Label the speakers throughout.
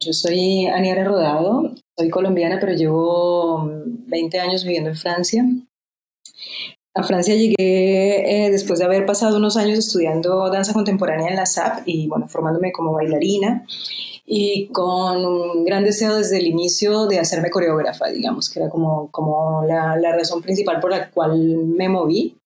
Speaker 1: Yo soy Aniara Rodado, soy colombiana, pero llevo 20 años viviendo en Francia. A Francia llegué eh, después de haber pasado unos años estudiando danza contemporánea en la SAP y bueno, formándome como bailarina y con un gran deseo desde el inicio de hacerme coreógrafa, digamos, que era como, como la, la razón principal por la cual me moví.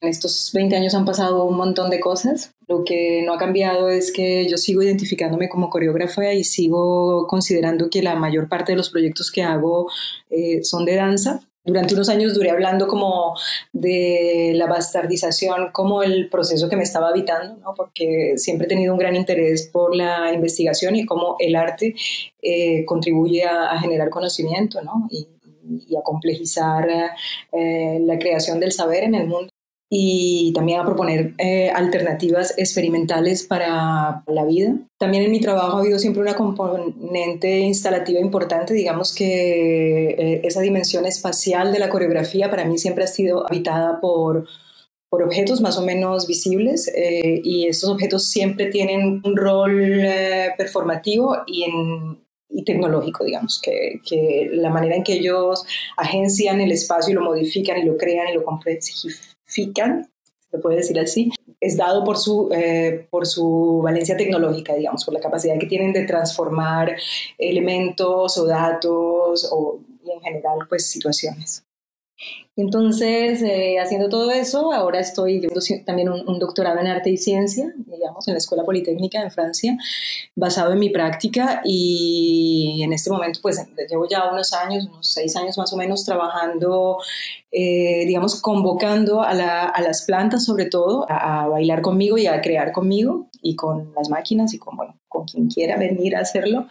Speaker 1: En estos 20 años han pasado un montón de cosas. Lo que no ha cambiado es que yo sigo identificándome como coreógrafa y sigo considerando que la mayor parte de los proyectos que hago eh, son de danza durante unos años duré hablando como de la bastardización como el proceso que me estaba habitando, ¿no? porque siempre he tenido un gran interés por la investigación y cómo el arte eh, contribuye a, generar conocimiento ¿no? y, a complejizar eh, la creación del saber en el mundo y también a proponer eh, alternativas experimentales para la vida. También en mi trabajo ha habido siempre una componente instalativa importante, digamos que eh, esa dimensión espacial de la coreografía para mí siempre ha sido habitada por, por objetos más o menos visibles eh, y estos objetos siempre tienen un rol performativo y en, y tecnológico, digamos, que, que, la manera en que ellos agencian el espacio y lo modifican y lo crean y lo complejifican Se puede decir así, es dado por su, eh, por su valencia tecnológica, digamos, por la capacidad que tienen de transformar elementos o datos o en general pues situaciones. Entonces, eh, haciendo todo eso, ahora estoy llevando también un, doctorado en arte y ciencia, digamos, en la Escuela Politécnica en Francia, basado en mi práctica y en este momento, pues, llevo ya unos años, unos seis años más o menos, trabajando, eh, digamos, convocando a, las plantas, sobre todo, a, a, bailar conmigo y a crear conmigo y con las máquinas y con, bueno, con quien quiera venir a hacerlo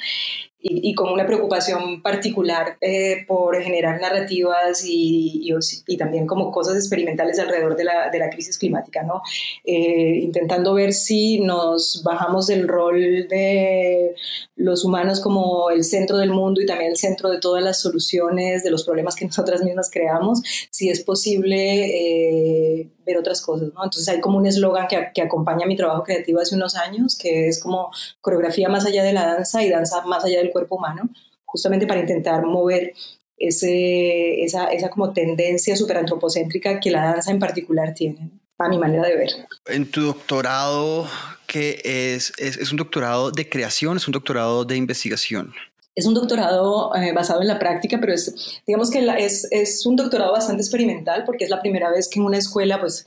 Speaker 1: y, con una preocupación particular eh, por generar narrativas y, y, también como cosas experimentales alrededor de la, de la crisis climática, ¿no? Eh, intentando ver si nos bajamos del rol de los humanos como el centro del mundo y también el centro de todas las soluciones de los problemas que nosotras mismas creamos, si es posible eh, ver otras cosas, ¿no? Entonces hay como un eslogan que, que acompaña mi trabajo creativo hace unos años, que es como coreografía más allá de la danza y danza más allá del cuerpo humano, justamente para intentar mover ese, esa, esa como tendencia superantropocéntrica que la danza en particular tiene, a mi manera de ver.
Speaker 2: En tu doctorado, que es, es, es un doctorado de creación, es un doctorado de investigación.
Speaker 1: Es un doctorado eh, basado en la práctica, pero es, digamos que es, es, un doctorado bastante experimental porque es la primera vez que en una escuela, pues,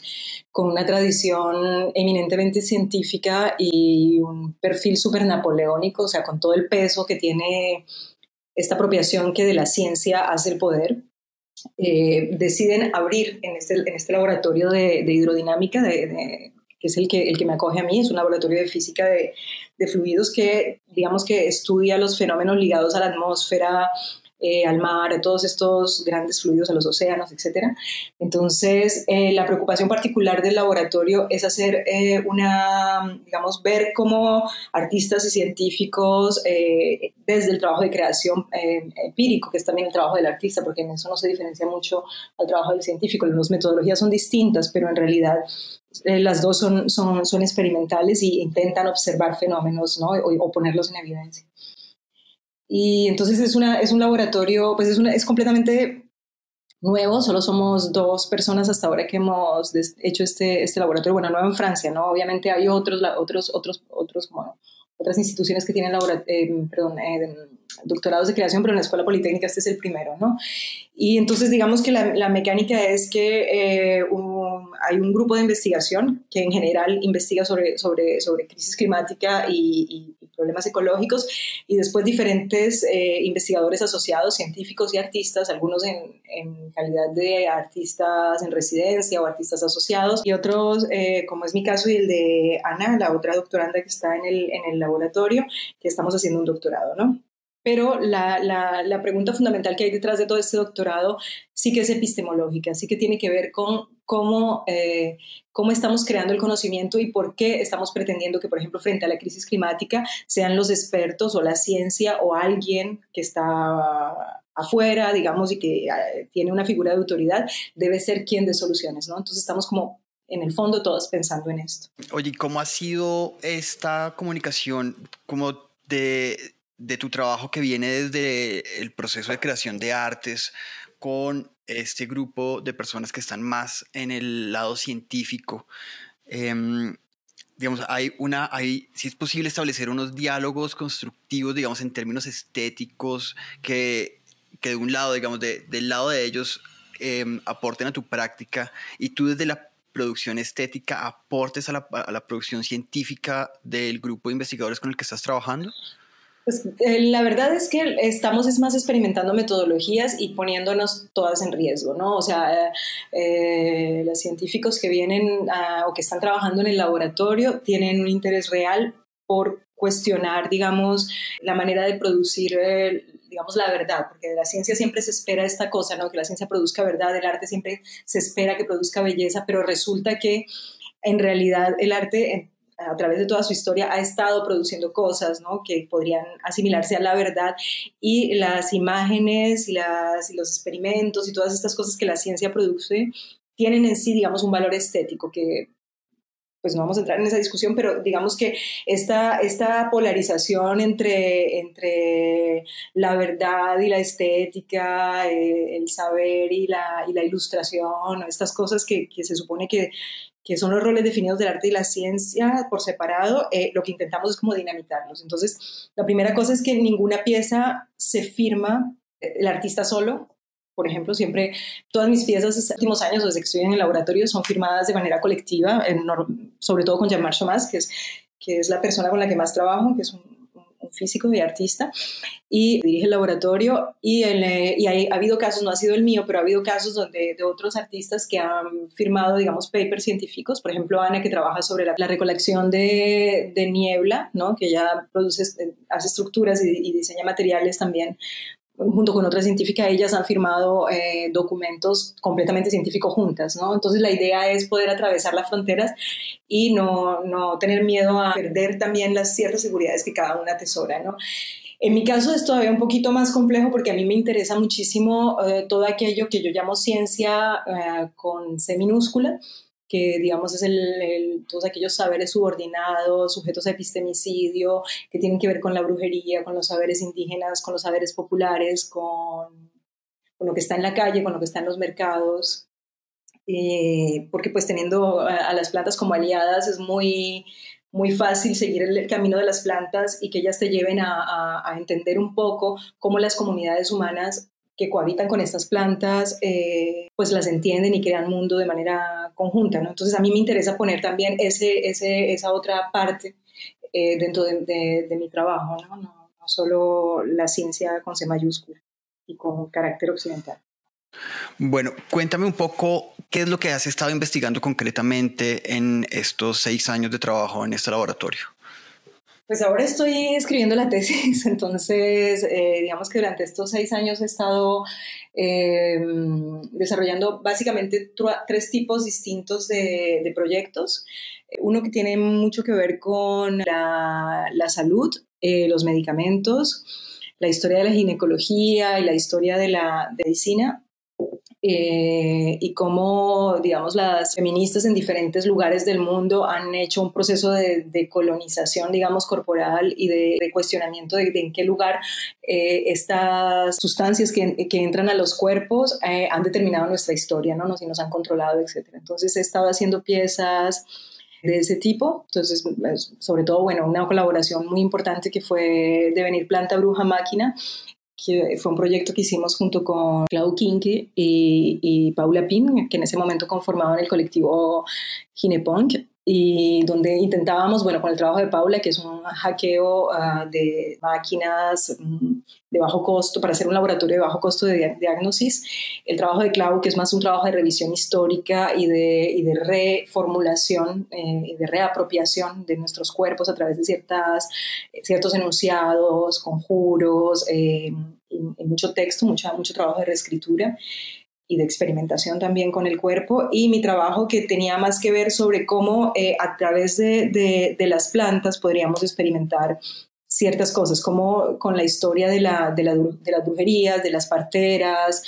Speaker 1: con una tradición eminentemente científica y un perfil súper napoleónico, o sea, con todo el peso que tiene esta apropiación que de la ciencia hace el poder, eh, deciden abrir en este, en este laboratorio de, hidrodinámica, que es el que, el que me acoge a mí, es un laboratorio de física de, de fluidos que, digamos que estudia los fenómenos ligados a la atmósfera, eh, al mar, a todos estos grandes fluidos, a los océanos, etc. Entonces, eh, la preocupación particular del laboratorio es hacer eh, una, digamos, ver cómo artistas y científicos, desde el trabajo de creación empírico, que es también el trabajo del artista, porque en eso no se diferencia mucho al trabajo del científico, las metodologías son distintas, pero en realidad las dos son, son, son experimentales y intentan observar fenómenos ¿no? o ponerlos en evidencia. Y entonces es, una, es un laboratorio, pues es, una, es completamente nuevo, solo somos dos personas hasta ahora que hemos hecho este, este laboratorio, bueno, nuevo en Francia, ¿no? Obviamente hay otros, otros, otros, otros, bueno, otras instituciones que tienen eh, perdón, eh, doctorados de creación, pero en la Escuela Politécnica este es el primero, ¿no? Y entonces digamos que la, la mecánica es que eh, hay un grupo de investigación que en general investiga sobre, sobre, sobre crisis climática y, problemas ecológicos y después diferentes eh, investigadores asociados, científicos y artistas, algunos en, calidad de artistas en residencia o artistas asociados y otros, eh, como es mi caso y el de Ana, la otra doctoranda que está en el, en el laboratorio, que estamos haciendo un doctorado, ¿no? pero la, la, pregunta fundamental que hay detrás de todo este doctorado sí que es epistemológica, sí que tiene que ver con cómo, eh, cómo estamos creando el conocimiento y por qué estamos pretendiendo que, por ejemplo, frente a la crisis climática, sean los expertos o la ciencia o alguien que está afuera, digamos, y que eh, tiene una figura de autoridad, debe ser quien de soluciones, ¿no? Entonces estamos como en el fondo todos pensando en esto.
Speaker 2: Oye, ¿cómo ha sido esta comunicación como de de tu trabajo que viene desde el proceso de creación de artes con este grupo de personas que están más en el lado científico. Em, digamos, hay una, hay, si es posible establecer unos diálogos constructivos, digamos, en términos estéticos, que, que de un lado, digamos, de, del lado de ellos em, aporten a tu práctica y tú desde la producción estética aportes a la, a la producción científica del grupo de investigadores con el que estás trabajando?
Speaker 1: Pues eh, la verdad es que estamos es más experimentando metodologías y poniéndonos todas en riesgo, ¿no? O sea, eh, los científicos que vienen o que están trabajando en el laboratorio tienen un interés real por cuestionar, digamos, la manera de producir, digamos, la verdad, porque de la ciencia siempre se espera esta cosa, ¿no? Que la ciencia produzca verdad, el arte siempre se espera que produzca belleza, pero resulta que en realidad el arte a través de toda su historia ha estado produciendo cosas ¿no? que podrían asimilarse a la verdad y las imágenes y, las, y los experimentos y todas estas cosas que la ciencia produce tienen en sí, digamos, un valor estético que pues no vamos a entrar en esa discusión, pero digamos que esta, esta polarización entre, entre la verdad y la estética, eh, el saber y la, y la ilustración, estas cosas que, que se supone que, que son los roles definidos del arte y la ciencia por separado, eh, lo que intentamos es como dinamitarlos. Entonces, la primera cosa es que ninguna pieza se firma eh, el artista solo. Por ejemplo, siempre todas mis piezas de últimos años, desde que estoy en el laboratorio, son firmadas de manera colectiva, sobre todo con Jean-Marc que es, que es la persona con la que más trabajo, que es un físico y artista, y dirige el laboratorio. Y, y ha habido casos, no ha sido el mío, pero ha habido casos donde, de otros artistas que han firmado, digamos, papers científicos. Por ejemplo, Ana, que trabaja sobre la, recolección de, de, niebla, ¿no? que ya produce, hace estructuras y, y diseña materiales también junto con otra científica, ellas han firmado eh, documentos completamente científicos juntas, ¿no? Entonces la idea es poder atravesar las fronteras y no, no tener miedo a perder también las ciertas seguridades que cada una atesora, ¿no? En mi caso es todavía un poquito más complejo porque a mí me interesa muchísimo eh, todo aquello que yo llamo ciencia eh, con C minúscula, que digamos es el, todos aquellos saberes subordinados, sujetos a epistemicidio, que tienen que ver con la brujería, con los saberes indígenas, con los saberes populares, con, con lo que está en la calle, con lo que está en los mercados, eh, porque pues teniendo a, las plantas como aliadas es muy, muy fácil seguir el camino de las plantas y que ellas te lleven a, a, a entender un poco cómo las comunidades humanas que cohabitan con estas plantas, eh, pues las entienden y crean mundo de manera conjunta, ¿no? Entonces a mí me interesa poner también ese, ese, esa otra parte eh, dentro de, mi trabajo. No solo la ciencia con C mayúscula y con carácter occidental.
Speaker 2: Bueno, cuéntame un poco qué es lo que has estado investigando concretamente en estos seis años de trabajo en este laboratorio.
Speaker 1: Pues ahora estoy escribiendo la tesis, entonces eh, digamos que durante estos seis años he estado eh, desarrollando básicamente tres tipos distintos de, proyectos. Uno que tiene mucho que ver con la, salud, eh, los medicamentos, la historia de la ginecología y la historia de la medicina eh, y cómo, digamos, las feministas en diferentes lugares del mundo han hecho un proceso de, colonización, digamos, corporal y de, cuestionamiento de, en qué lugar eh, estas sustancias que, que, entran a los cuerpos eh, han determinado nuestra historia, ¿no? Si nos han controlado, etc. Entonces he estado haciendo piezas de ese tipo. Entonces, pues, sobre todo, bueno, una colaboración muy importante que fue de venir Planta Bruja Máquina, que fue un proyecto que hicimos junto con Clau Kinky y, y Paula Pin, que en ese momento conformaban el colectivo Ginepunk y donde intentábamos, bueno, con el trabajo de Paula, que es un hackeo ah, de máquinas mm, de bajo costo, para hacer un laboratorio de bajo costo de diagnosis, el trabajo de Clau, que es más un trabajo de revisión histórica y de, y de reformulación eh, y de reapropiación de nuestros cuerpos a través de ciertas, ciertos enunciados, conjuros, eh, y, mucho texto, mucho, mucho trabajo de reescritura y de experimentación también con el cuerpo. Y mi trabajo que tenía más que ver sobre cómo eh, a través de, de, las plantas podríamos experimentar ciertas cosas, como con la historia de, la, de, la, de las brujerías, de las parteras,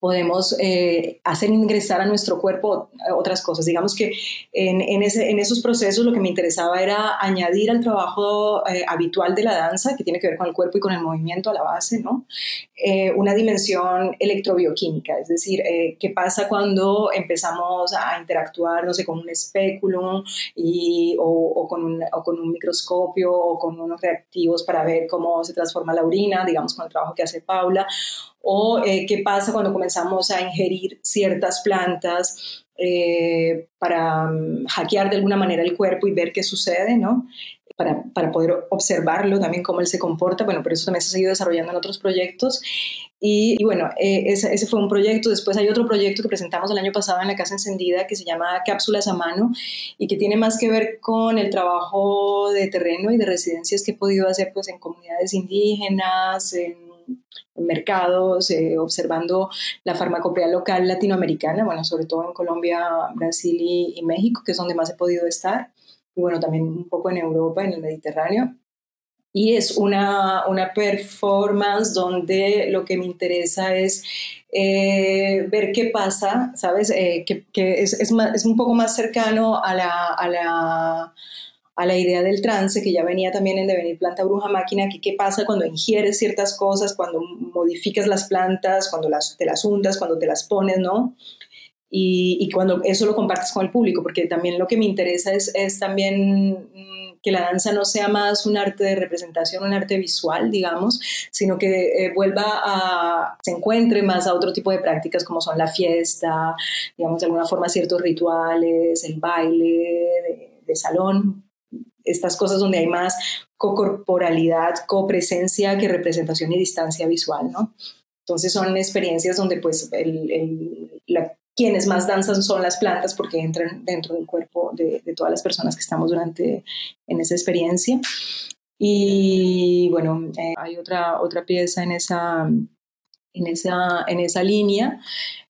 Speaker 1: podemos eh, hacer ingresar a nuestro cuerpo otras cosas. Digamos que en, en, ese, en, esos procesos lo que me interesaba era añadir al trabajo eh, habitual de la danza, que tiene que ver con el cuerpo y con el movimiento a la base, ¿no? Eh, una dimensión electrobioquímica, es decir, qué pasa cuando empezamos a interactuar, no sé, con un espéculo y, o, o, con un, o con un microscopio o con unos reactivos para ver cómo se transforma la orina, digamos, con el trabajo que hace Paula, o eh, qué pasa cuando comenzamos a ingerir ciertas plantas eh, para mm, hackear de alguna manera el cuerpo y ver qué sucede, ¿no? Para, para, poder observarlo también cómo él se comporta. Bueno, pero eso también se ha seguido desarrollando en otros proyectos. Y, bueno, eh, ese, fue un proyecto. Después hay otro proyecto que presentamos el año pasado en la Casa Encendida que se llama Cápsulas a Mano y que tiene más que ver con el trabajo de terreno y de residencias que he podido hacer pues, en comunidades indígenas, en mercados, eh, observando la farmacopea local latinoamericana, bueno, sobre todo en Colombia, Brasil y, México, que es donde más he podido estar, y bueno, también un poco en Europa, en el Mediterráneo. Y es una, una performance donde lo que me interesa es eh, ver qué pasa, ¿sabes? Eh, que, que es, es, es, un poco más cercano a la, a la a la idea del trance, que ya venía también en Devenir Planta Bruja Máquina, que qué pasa cuando ingieres ciertas cosas, cuando modificas las plantas, cuando las, te las untas, cuando te las pones, ¿no? Y, y, cuando eso lo compartes con el público, porque también lo que me interesa es, es también mm, que la danza no sea más un arte de representación, un arte visual, digamos, sino que eh, vuelva a, se encuentre más a otro tipo de prácticas como son la fiesta, digamos, de alguna forma ciertos rituales, el baile de salón, estas cosas donde hay más co-corporalidad, copresencia que representación y distancia visual, ¿no? Entonces son experiencias donde pues quienes más danzan son las plantas porque entran dentro del cuerpo de, todas las personas que estamos durante en esa experiencia. Y bueno, eh, hay otra, otra pieza en esa, en esa, en esa línea,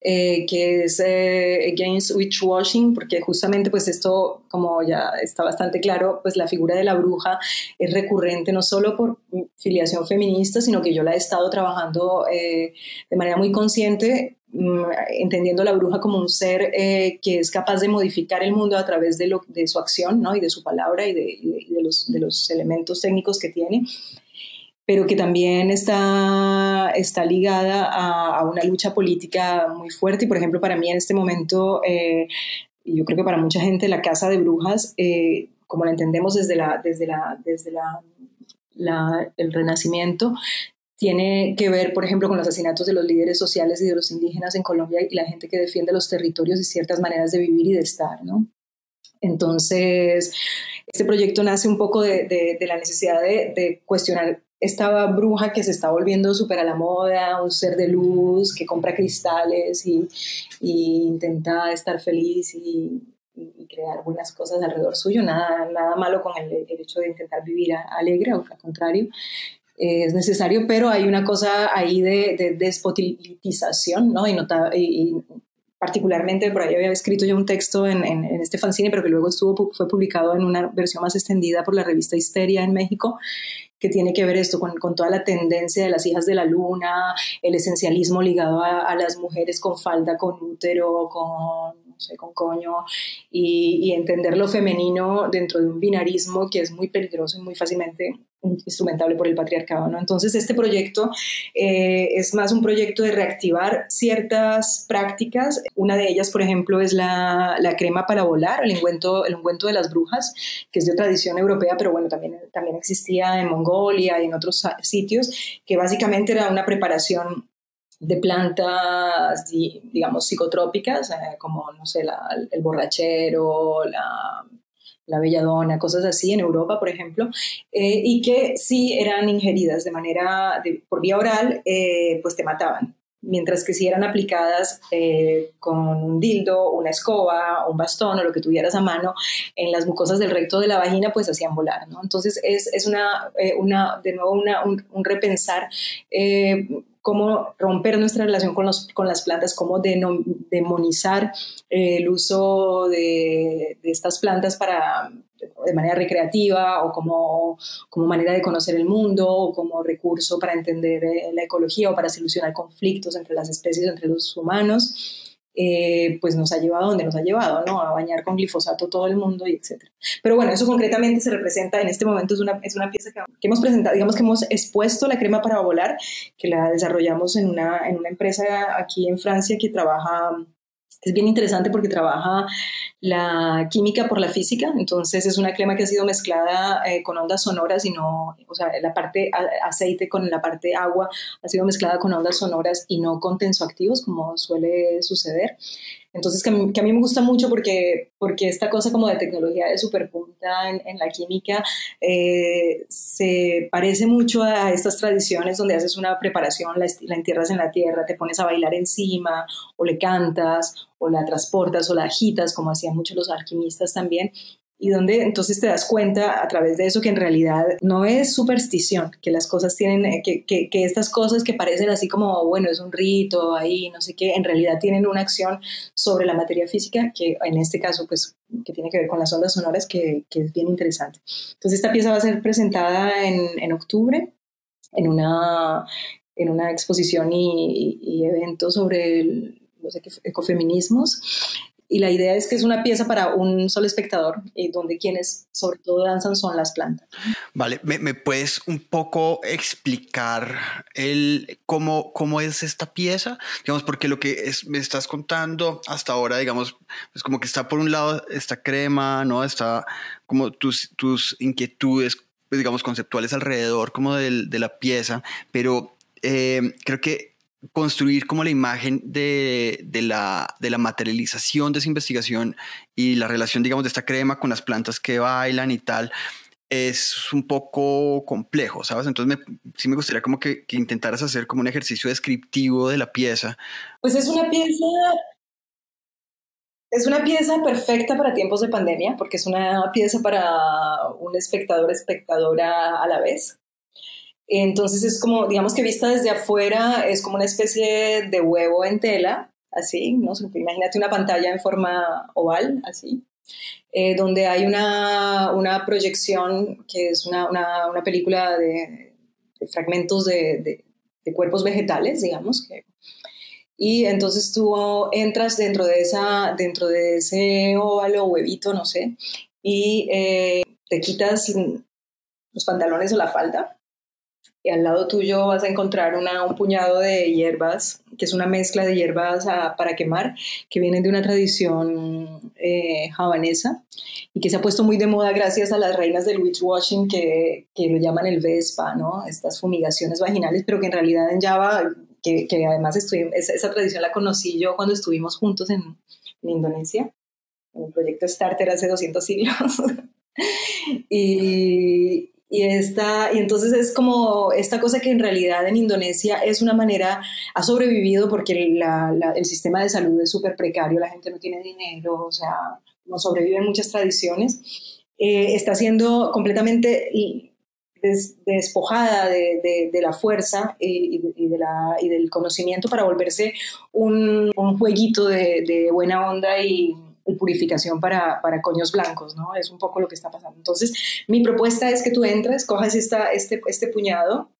Speaker 1: eh, que es eh, Against Witchwashing, porque justamente pues esto, como ya está bastante claro, pues la figura de la bruja es recurrente no solo por filiación feminista, sino que yo la he estado trabajando eh, de manera muy consciente mm, entendiendo la bruja como un ser que es capaz de modificar el mundo a través de, lo, de su acción ¿no? y de su palabra y de, de, los, de los elementos técnicos que tiene pero que también está, está ligada a, una lucha política muy fuerte. Y, por ejemplo, para mí en este momento, eh, yo creo que para mucha gente, la Casa de Brujas, eh, como la entendemos desde, la, desde, la, desde la, el Renacimiento, tiene que ver, por ejemplo, con los asesinatos de los líderes sociales y de los indígenas en Colombia y la gente que defiende los territorios y ciertas maneras de vivir y de estar, ¿no? Entonces, este proyecto nace un poco de, de, la necesidad de, de, cuestionar esta bruja que se está volviendo súper a la moda, un ser de luz que compra cristales y, intenta estar feliz y, crear buenas cosas alrededor suyo. Nada, nada malo con el, hecho de intentar vivir alegre, al contrario. es necesario, pero hay una cosa ahí de, de ¿no? Y, y, particularmente, por ahí había escrito yo un texto en, en, en, este fanzine, pero que luego estuvo, fue publicado en una versión más extendida por la revista Histeria en México, que tiene que ver esto con, con, toda la tendencia de las hijas de la luna, el esencialismo ligado a, a las mujeres con falda, con útero, con sé, con coño, y, entender lo femenino dentro de un binarismo que es muy peligroso y muy fácilmente instrumentable por el patriarcado. ¿no? Entonces, este proyecto eh, es más un proyecto de reactivar ciertas prácticas. Una de ellas, por ejemplo, es la, la, crema para volar, el ungüento, el ungüento de las brujas, que es de tradición europea, pero bueno, también, también existía en Mongolia y en otros sitios, que básicamente era una preparación de plantas, digamos, psicotrópicas, eh, como, no sé, el borrachero, la, la, belladona, cosas así en Europa, por ejemplo, eh, y que si eran ingeridas de manera, por vía oral, eh, pues te mataban. Mientras que si eran aplicadas con un dildo, una escoba, un bastón o lo que tuvieras a mano en las mucosas del recto de la vagina, pues hacían volar. ¿no? Entonces es, es una, una, de nuevo una, un, un, repensar cómo romper nuestra relación con, los, con las plantas, cómo demonizar eh, el uso de, de, estas plantas para, de manera recreativa o como, como manera de conocer el mundo o como recurso para entender eh, la ecología o para solucionar conflictos entre las especies, entre los humanos. Eh, pues nos ha llevado donde nos ha llevado, ¿no? A bañar con glifosato todo el mundo y etcétera. Pero bueno, eso concretamente se representa en este momento, es una, es una pieza que, que, hemos presentado, digamos que hemos expuesto la crema para volar, que la desarrollamos en una, en una empresa aquí en Francia que trabaja es bien interesante porque trabaja la química por la física, entonces es una crema que ha sido mezclada eh, con ondas sonoras y no, o sea, la parte aceite con la parte agua ha sido mezclada con ondas sonoras y no con tensoactivos como suele suceder. Entonces, que a, mí, me gusta mucho porque, porque esta cosa como de tecnología de superpunta en, en la química eh, se parece mucho a estas tradiciones donde haces una preparación, la, la entierras en la tierra, te pones a bailar encima o le cantas o la transportas o la agitas, como hacían muchos los alquimistas también y donde entonces te das cuenta a través de eso que en realidad no es superstición, que las cosas tienen, eh, que, que, que, estas cosas que parecen así como, bueno, es un rito ahí, no sé qué, en realidad tienen una acción sobre la materia física, que en este caso, pues, que tiene que ver con las ondas sonoras, que, que es bien interesante. Entonces, esta pieza va a ser presentada en, en octubre en una, en una exposición y, y, y evento sobre el, los ecofeminismos y la idea es que es una pieza para un solo espectador, y donde quienes sobre todo danzan son las plantas.
Speaker 2: Vale, ¿me, me puedes un poco explicar el, cómo, cómo es esta pieza? Digamos, porque lo que es, me estás contando hasta ahora, digamos, es como que está por un lado esta crema, ¿no? Está como tus, tus inquietudes, pues, digamos, conceptuales alrededor como del, de la pieza, pero eh, creo que construir como la imagen de, de, la, de la materialización de esa investigación y la relación, digamos, de esta crema con las plantas que bailan y tal, es un poco complejo, ¿sabes? Entonces me, sí me gustaría como que, que, intentaras hacer como un ejercicio descriptivo de la pieza.
Speaker 1: Pues es una pieza... Es una pieza perfecta para tiempos de pandemia, porque es una pieza para un espectador, espectadora a la vez. Entonces es como, digamos que vista desde afuera, es como una especie de huevo en tela, así, ¿no? Imagínate una pantalla en forma oval, así, eh, donde hay una, una, proyección que es una, una, película de, fragmentos de, de, cuerpos vegetales, digamos, y entonces tú entras dentro de, esa, dentro de ese óvalo huevito, no sé, y eh, te quitas los pantalones o la falda y al lado tuyo vas a encontrar una, un puñado de hierbas, que es una mezcla de hierbas a, para quemar, que vienen de una tradición eh, javanesa y que se ha puesto muy de moda gracias a las reinas del witch washing que, que lo llaman el Vespa, ¿no? Estas fumigaciones vaginales, pero que en realidad en Java, que, que además estoy, esa, esa, tradición la conocí yo cuando estuvimos juntos en, en Indonesia, en el proyecto Starter hace 200 siglos. y, y, esta, y entonces es como esta cosa que en realidad en Indonesia es una manera, ha sobrevivido porque la, la, el sistema de salud es súper precario, la gente no tiene dinero, o sea, no sobreviven muchas tradiciones, eh, está siendo completamente des, despojada de, de, de, la fuerza y, y, de la, y, del conocimiento para volverse un, un jueguito de buena onda y purificación para, para coños blancos, ¿no? Es un poco lo que está pasando. Entonces, mi propuesta es que tú entres, cojas esta, este, este puñado,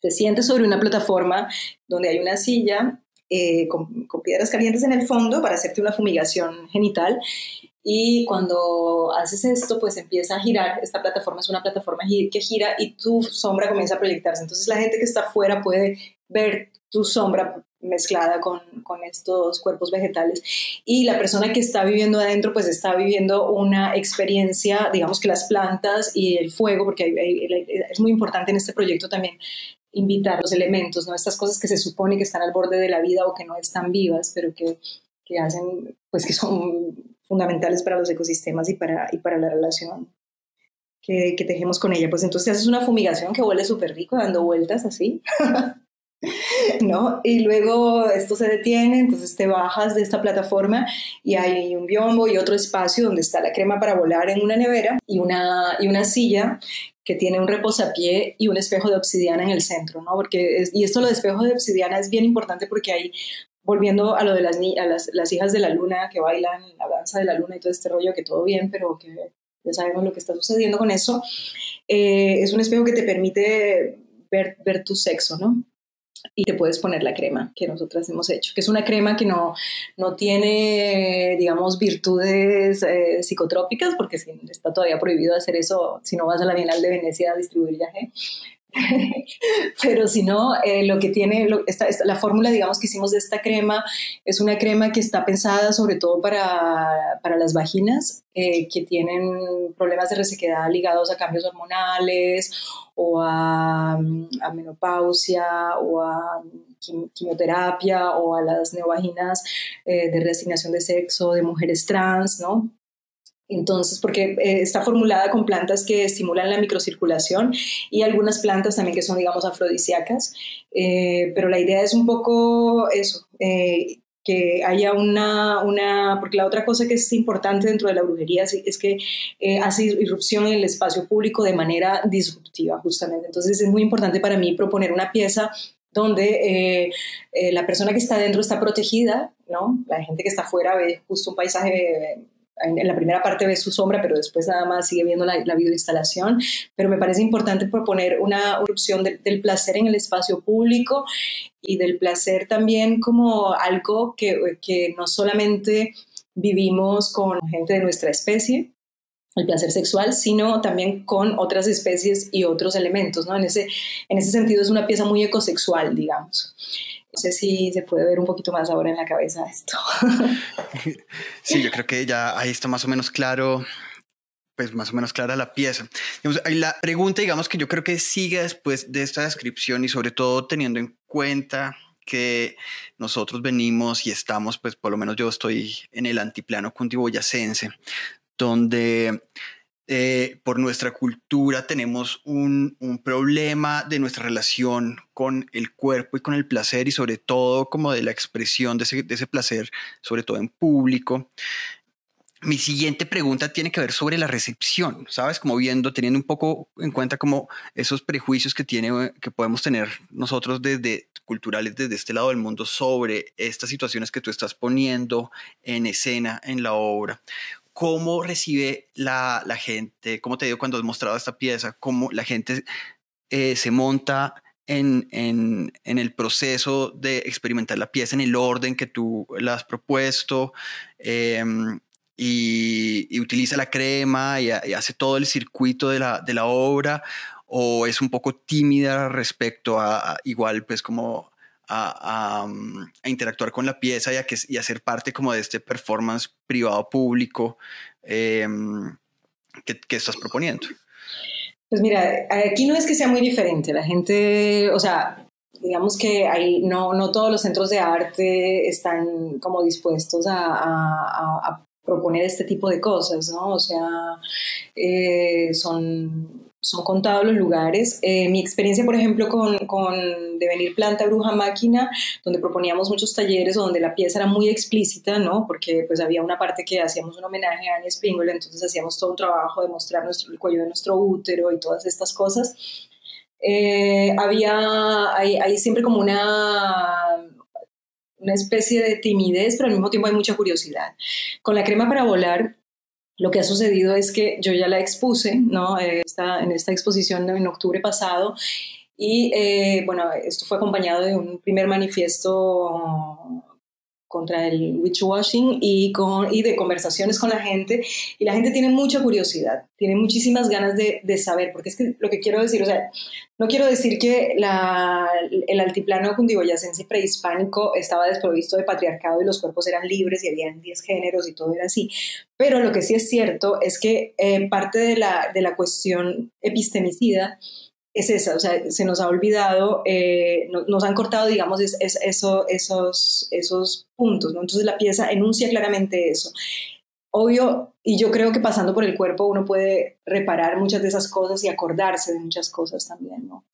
Speaker 1: te sientes sobre una plataforma donde hay una silla eh, con, con, piedras calientes en el fondo para hacerte una fumigación genital. Y cuando haces esto, pues empieza a girar. Esta plataforma es una plataforma que gira y tu sombra comienza a proyectarse. Entonces la gente que está afuera puede ver tu sombra mezclada con, con, estos cuerpos vegetales y la persona que está viviendo adentro pues está viviendo una experiencia, digamos que las plantas y el fuego, porque es muy importante en este proyecto también invitar los elementos, ¿no? Estas cosas que se supone que están al borde de la vida o que no están vivas, pero que, que hacen, pues que son fundamentales para los ecosistemas y para, y para la relación que, que tejemos con ella. Pues entonces haces una fumigación que huele súper rico, dando vueltas así. ¿no? Y luego esto se detiene, entonces te bajas de esta plataforma y hay un biombo y otro espacio donde está la crema para volar en una nevera y una, y una silla que tiene un reposapié y un espejo de obsidiana en el centro, ¿no? Porque es, y esto lo de espejo de obsidiana es bien importante porque hay volviendo a lo de las, a las, las hijas de la luna que bailan la danza de la luna y todo este rollo, que todo bien, pero que ya sabemos lo que está sucediendo con eso, eh, es un espejo que te permite ver, ver tu sexo, ¿no? Y te puedes poner la crema que nosotras hemos hecho, que es una crema que no, no tiene, digamos, virtudes eh, psicotrópicas, porque está todavía prohibido hacer eso si no vas a la Bienal de Venecia a distribuir viaje. Pero si no, eh, lo que tiene, esta, la fórmula, digamos, que hicimos de esta crema es una crema que está pensada sobre todo para, para las vaginas eh, que tienen problemas de resequedad ligados a cambios hormonales o a, a menopausia o a quimioterapia o a las neovaginas eh, de reasignación de sexo de mujeres trans, ¿no? Entonces, porque eh, está formulada con plantas que estimulan la microcirculación y algunas plantas también que son, digamos, afrodisíacas, eh, pero la idea es un poco eso, eh, que haya una, una, porque la otra cosa que es importante dentro de la brujería es, que hace irrupción en el espacio público de manera disruptiva, justamente. Entonces, es muy importante para mí proponer una pieza donde la persona que está dentro está protegida, ¿no? La gente que está afuera ve justo un paisaje en la primera parte ve su sombra, pero después nada más sigue viendo la, la videoinstalación. Pero me parece importante proponer una opción del placer en el espacio público y del placer también como algo que, que no solamente vivimos con gente de nuestra especie, el placer sexual, sino también con otras especies y otros elementos, ¿no? En ese, en ese sentido es una pieza muy ecosexual, digamos. No sé si se puede ver un poquito más ahora en la cabeza esto.
Speaker 2: Sí, yo creo que ya ahí está más o menos claro, pues más o menos clara la pieza. la pregunta, digamos, que yo creo que sigue después de esta descripción y sobre todo teniendo en cuenta que nosotros venimos y estamos, pues por lo menos yo estoy en el antiplano cundiboyacense, donde eh, por nuestra cultura tenemos un, problema de nuestra relación con el cuerpo y con el placer y sobre todo como de la expresión de ese, placer, sobre todo en público. Mi siguiente pregunta tiene que ver sobre la recepción, ¿sabes? Como viendo, teniendo un poco en cuenta como esos prejuicios que, tiene, que podemos tener nosotros desde culturales desde este lado del mundo sobre estas situaciones que tú estás poniendo en escena en la obra. ¿Cómo recibe la, la gente? ¿Cómo te digo cuando has mostrado esta pieza? ¿Cómo la gente eh, se monta en, en, en, el proceso de experimentar la pieza en el orden que tú la has propuesto em, y, utiliza la crema y, hace todo el circuito de la, de la, obra o es un poco tímida respecto a, igual pues como a, a, interactuar con la pieza y a, que, ser parte como de este performance privado público em, que, que, estás proponiendo?
Speaker 1: Pues mira, aquí no es que sea muy diferente. La gente, o sea, digamos que hay, no, no todos los centros de arte están como dispuestos a, a proponer este tipo de cosas, ¿no? O sea, eh, son son contados los lugares. Eh, mi experiencia, por ejemplo, con, con Devenir Planta, Bruja, Máquina, donde proponíamos muchos talleres donde la pieza era muy explícita, ¿no? Porque pues había una parte que hacíamos un homenaje a Annie Springwell, entonces hacíamos todo un trabajo de mostrar nuestro, el cuello de nuestro útero y todas estas cosas. Eh, había, hay, siempre como una una especie de timidez, pero al mismo tiempo hay mucha curiosidad. Con la crema para volar, lo que ha sucedido es que yo ya la expuse, ¿no? Eh, en esta exposición en octubre pasado y eh, bueno, esto fue acompañado de un primer manifiesto contra el witchwashing y, con, y de conversaciones con la gente. Y la gente tiene mucha curiosidad, tiene muchísimas ganas de, de saber, porque es que lo que quiero decir, o sea, no quiero decir que la, el altiplano cundiboyacense prehispánico estaba desprovisto de patriarcado y los cuerpos eran libres y habían 10 géneros y todo era así, pero lo que sí es cierto es que eh, parte de la, de la cuestión epistemicida es esa, o sea, se nos ha olvidado, eh, nos han cortado, digamos, es, eso, esos, esos puntos, ¿no? Entonces la pieza enuncia claramente eso. Obvio, y yo creo que pasando por el cuerpo uno puede reparar muchas de esas cosas y acordarse de muchas cosas también, ¿no?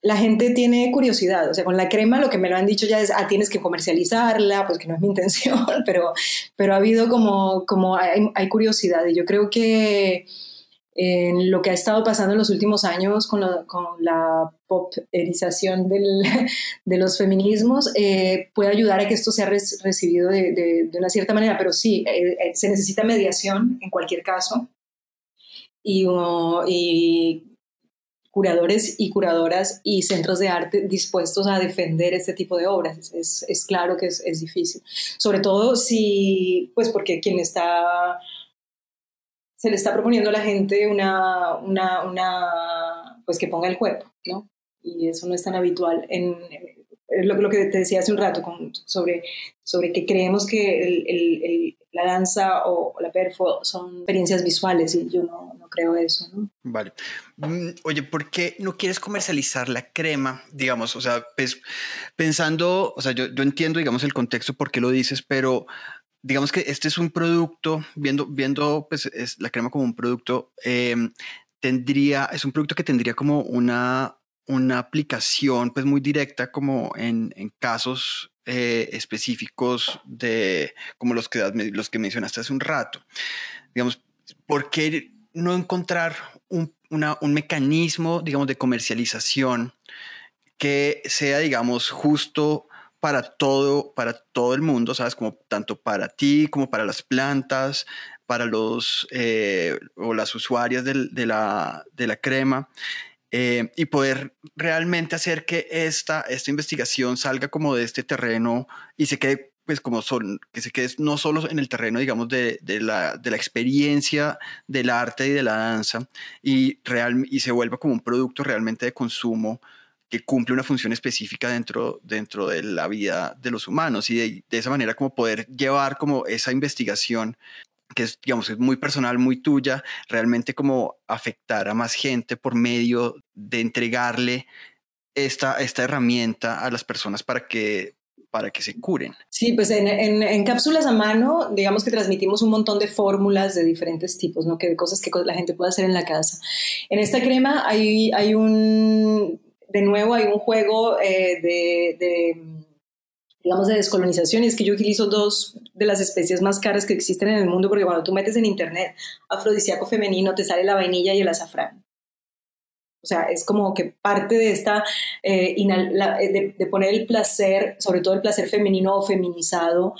Speaker 1: La gente tiene curiosidad, o sea, con la crema lo que me lo han dicho ya es, ah, tienes que comercializarla, pues que no es mi intención, pero, pero ha habido como, como hay, hay curiosidad y yo creo que en lo que ha estado pasando en los últimos años con la, con la poperización de los feminismos eh, puede ayudar a que esto sea recibido de, de, una cierta manera, pero sí, eh, eh, se necesita mediación en cualquier caso. y, y curadores y curadoras y centros de arte dispuestos a defender este tipo de obras. Es, es claro que es, es, difícil. Sobre todo si, pues porque quien está, se le está proponiendo a la gente una, una, una pues que ponga el cuerpo, ¿no? Y eso no es tan habitual en, lo, lo, que te decía hace un rato sobre, sobre que creemos que la danza o la perfo son experiencias visuales y yo no, no creo eso.
Speaker 2: Vale. Mm, oye, ¿por qué no quieres comercializar la crema? Digamos, o sea, pues, pensando, o sea, yo, yo entiendo, digamos, el contexto por qué lo dices, pero digamos que este es un producto, viendo, viendo pues, es la crema como un producto, eh, tendría, es un producto que tendría como una una aplicación pues muy directa como en, casos eh, específicos de como los que, los que mencionaste hace un rato. Digamos, ¿por qué no encontrar un, un mecanismo, digamos, de comercialización que sea, digamos, justo para todo, para todo el mundo, ¿sabes? Como tanto para ti como para las plantas, para los eh, o las usuarias del, de, la, de la crema. Eh, y poder realmente hacer que esta, esta investigación salga como de este terreno y se quede pues como son, que se quede no solo en el terreno, digamos, de, de, la, de la experiencia del arte y de la danza, y, real, y se vuelva como un producto realmente de consumo que cumple una función específica dentro, dentro de la vida de los humanos y de, de esa manera como poder llevar como esa investigación que es, digamos, es muy personal, muy tuya, realmente como afectar a más gente por medio de entregarle esta, esta herramienta a las personas para que, para que se curen.
Speaker 1: Sí, pues en, en, en, cápsulas a mano, digamos que transmitimos un montón de fórmulas de diferentes tipos, ¿no? Que de cosas que la gente puede hacer en la casa. En esta crema hay, hay un, de nuevo, hay un juego eh, de, digamos, de descolonización, y es que yo utilizo dos de las especies más caras que existen en el mundo, porque cuando tú metes en internet afrodisíaco femenino, te sale la vainilla y el azafrán. O sea, es como que parte de esta, eh, de, de, poner el placer, sobre todo el placer femenino o feminizado,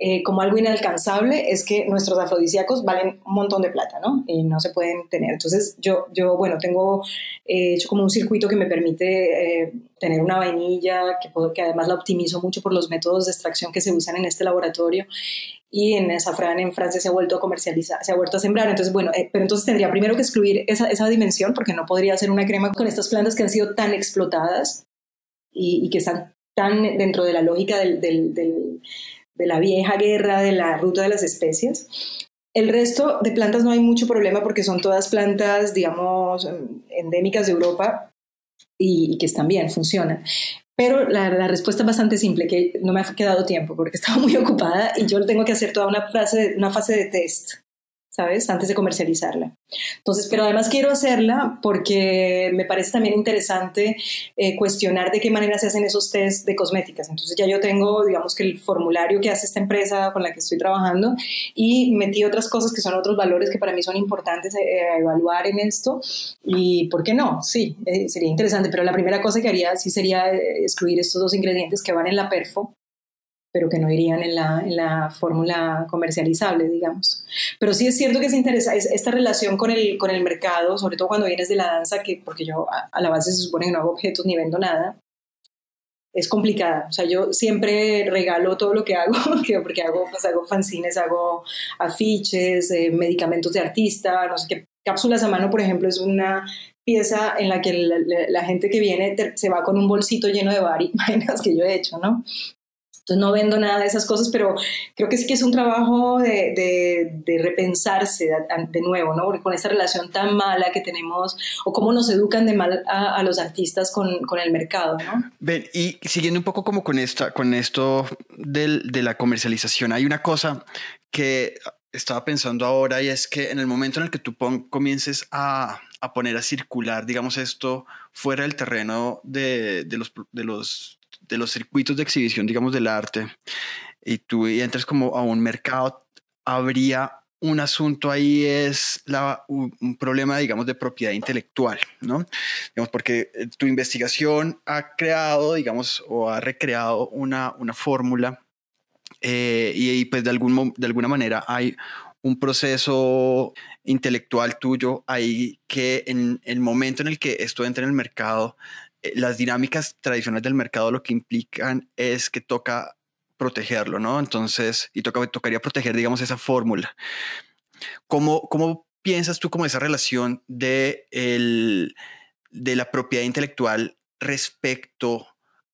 Speaker 1: eh, como algo inalcanzable es que nuestros afrodisíacos valen un montón de plata, ¿no? Y no se pueden tener. Entonces, yo, yo bueno, tengo eh, hecho como un circuito que me permite eh, tener una vainilla, que, puedo, que además la optimizo mucho por los métodos de extracción que se usan en este laboratorio. Y en azafrán en Francia se ha vuelto a comercializar, se ha vuelto a sembrar. Entonces, bueno, pero entonces tendría primero que excluir esa, esa, dimensión, porque no podría hacer una crema con estas plantas que han sido tan explotadas y, y que están tan dentro de la lógica del, del, del de la vieja guerra de la ruta de las especies. El resto de plantas no hay mucho problema porque son todas plantas, digamos, endémicas de Europa y, que están bien, funcionan. Pero la, la, respuesta es bastante simple, que no me ha quedado tiempo porque estaba muy ocupada y yo tengo que hacer toda una, fase, una fase de test ¿sabes? Antes de comercializarla. Entonces, pero además quiero hacerla porque me parece también interesante eh, cuestionar de qué manera se hacen esos test de cosméticas. Entonces ya yo tengo, digamos que el formulario que hace esta empresa con la que estoy trabajando y metí otras cosas que son otros valores que para mí son importantes eh, evaluar en esto. Y, ¿por qué no? Sí, eh, sería interesante, pero la primera cosa que haría sí sería eh, excluir estos dos ingredientes que van en la perfo pero que no irían en la, en la fórmula comercializable, digamos. Pero sí es cierto que es interesa esta relación con el, con el mercado, sobre todo cuando vienes de la danza, que porque yo a, la base se supone que no hago objetos ni vendo nada, es complicada. O sea, yo siempre regalo todo lo que hago, porque hago, pues, hago fanzines, hago afiches, eh, medicamentos de artista, no sé qué. Cápsulas a mano, por ejemplo, es una pieza en la que la, la gente que viene se va con un bolsito lleno de vainas que yo he hecho, ¿no? Entonces no vendo nada de esas cosas, pero creo que sí que es un trabajo de, repensarse de, nuevo, ¿no? Porque con esta relación tan mala que tenemos, o cómo nos educan de mal a, los artistas con, el mercado, ¿no?
Speaker 2: Ven, y siguiendo un poco como con, esta, con esto del, de la comercialización, hay una cosa que estaba pensando ahora y es que en el momento en el que tú comiences a, a, poner a circular, digamos, esto fuera del terreno de, de los de los circuitos de exhibición, digamos, del arte, y tú entras como a un mercado, habría un asunto ahí es la, un problema, digamos, de propiedad intelectual, ¿no? Digamos, porque eh, tu investigación ha creado, digamos, o ha recreado una, una fórmula eh, y, y, pues de, algún, de alguna manera hay un proceso intelectual tuyo ahí que en el momento en el que esto entra en el mercado, las dinámicas tradicionales del mercado lo que implican es que toca protegerlo, ¿no? Entonces, y toca, tocaría proteger, digamos, esa fórmula. ¿Cómo, ¿Cómo piensas tú como esa relación de, el, de la propiedad intelectual respecto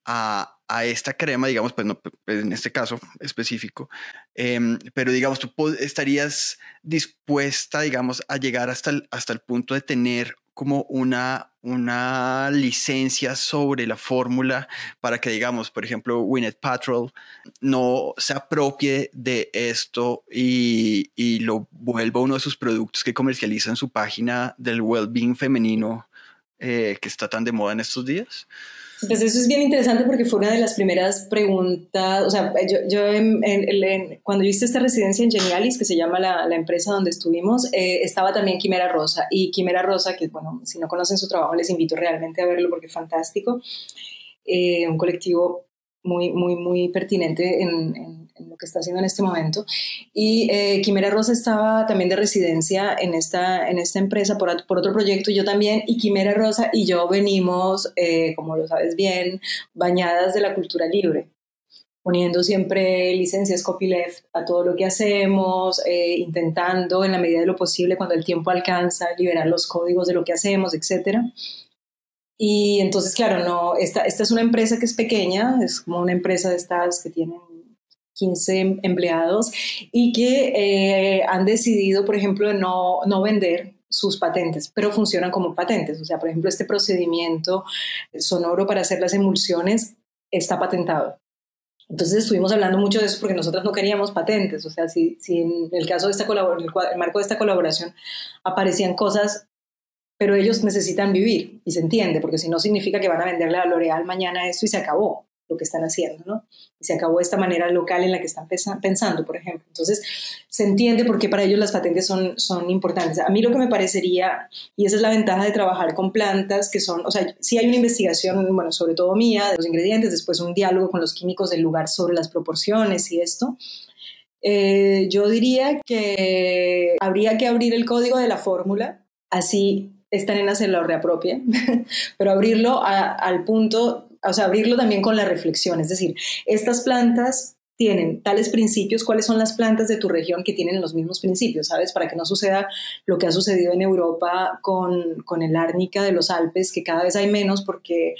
Speaker 2: a, a esta crema, digamos, pues no, pues, en este caso específico, em, pero digamos, tú estarías dispuesta, digamos, a llegar hasta el, hasta el punto de tener como una, una licencia sobre la fórmula para que, digamos, por ejemplo, Winnet Patrol no se apropie de esto y, y lo vuelva uno de sus productos que comercializa en su página del well-being femenino eh, que está tan de moda en estos días?
Speaker 1: Pues eso es bien interesante porque fue una de las primeras preguntas, o sea, yo, yo cuando yo hice esta residencia en Genialis, que se llama la, la empresa donde estuvimos, eh, estaba también Quimera Rosa. Y Quimera Rosa, que bueno, si no conocen su trabajo, les invito realmente a verlo porque es fantástico. Eh, un colectivo muy, muy, muy pertinente en en lo que está haciendo en este momento. Y eh, Quimera Rosa estaba también de residencia en esta, en esta empresa por, por otro proyecto, yo también, y Quimera Rosa y yo venimos, eh, como lo sabes bien, bañadas de la cultura libre poniendo siempre licencias copyleft a todo lo que hacemos, eh, intentando en la medida de lo posible, cuando el tiempo alcanza, liberar los códigos de lo que hacemos, etc. Y entonces, claro, no, esta, esta es una empresa que es pequeña, es como una empresa de estas que tienen 15 empleados y que eh, han decidido, por ejemplo, no, no vender sus patentes, pero funcionan como patentes. O sea, por ejemplo, este procedimiento sonoro para hacer las emulsiones está patentado. Entonces estuvimos hablando mucho de eso porque nosotros no queríamos patentes. O sea, si, si en el caso de esta colaboración, el marco de esta colaboración aparecían cosas, pero ellos necesitan vivir y se entiende, porque si no significa que van a venderle a L'Oreal mañana esto y se acabó lo que están haciendo, ¿no? Y se acabó esta manera local en la que están pensando, por ejemplo. Entonces, se entiende por qué para ellos las patentes son, son importantes. A mí lo que me parecería, y esa es la ventaja de trabajar con plantas, que son, o sea, sí hay una investigación, bueno, sobre todo mía, de los ingredientes, después un diálogo con los químicos del lugar sobre las proporciones y esto. Eh, yo diría que habría que abrir el código de la fórmula, así esta nena se lo reapropia, pero abrirlo al punto o sea, abrirlo también con la reflexión, es decir, estas plantas tienen tales principios, cuáles son las plantas de tu región que tienen los mismos principios, ¿sabes? Para que no suceda lo que ha sucedido en Europa con, con el árnica de los Alpes, que cada vez hay menos porque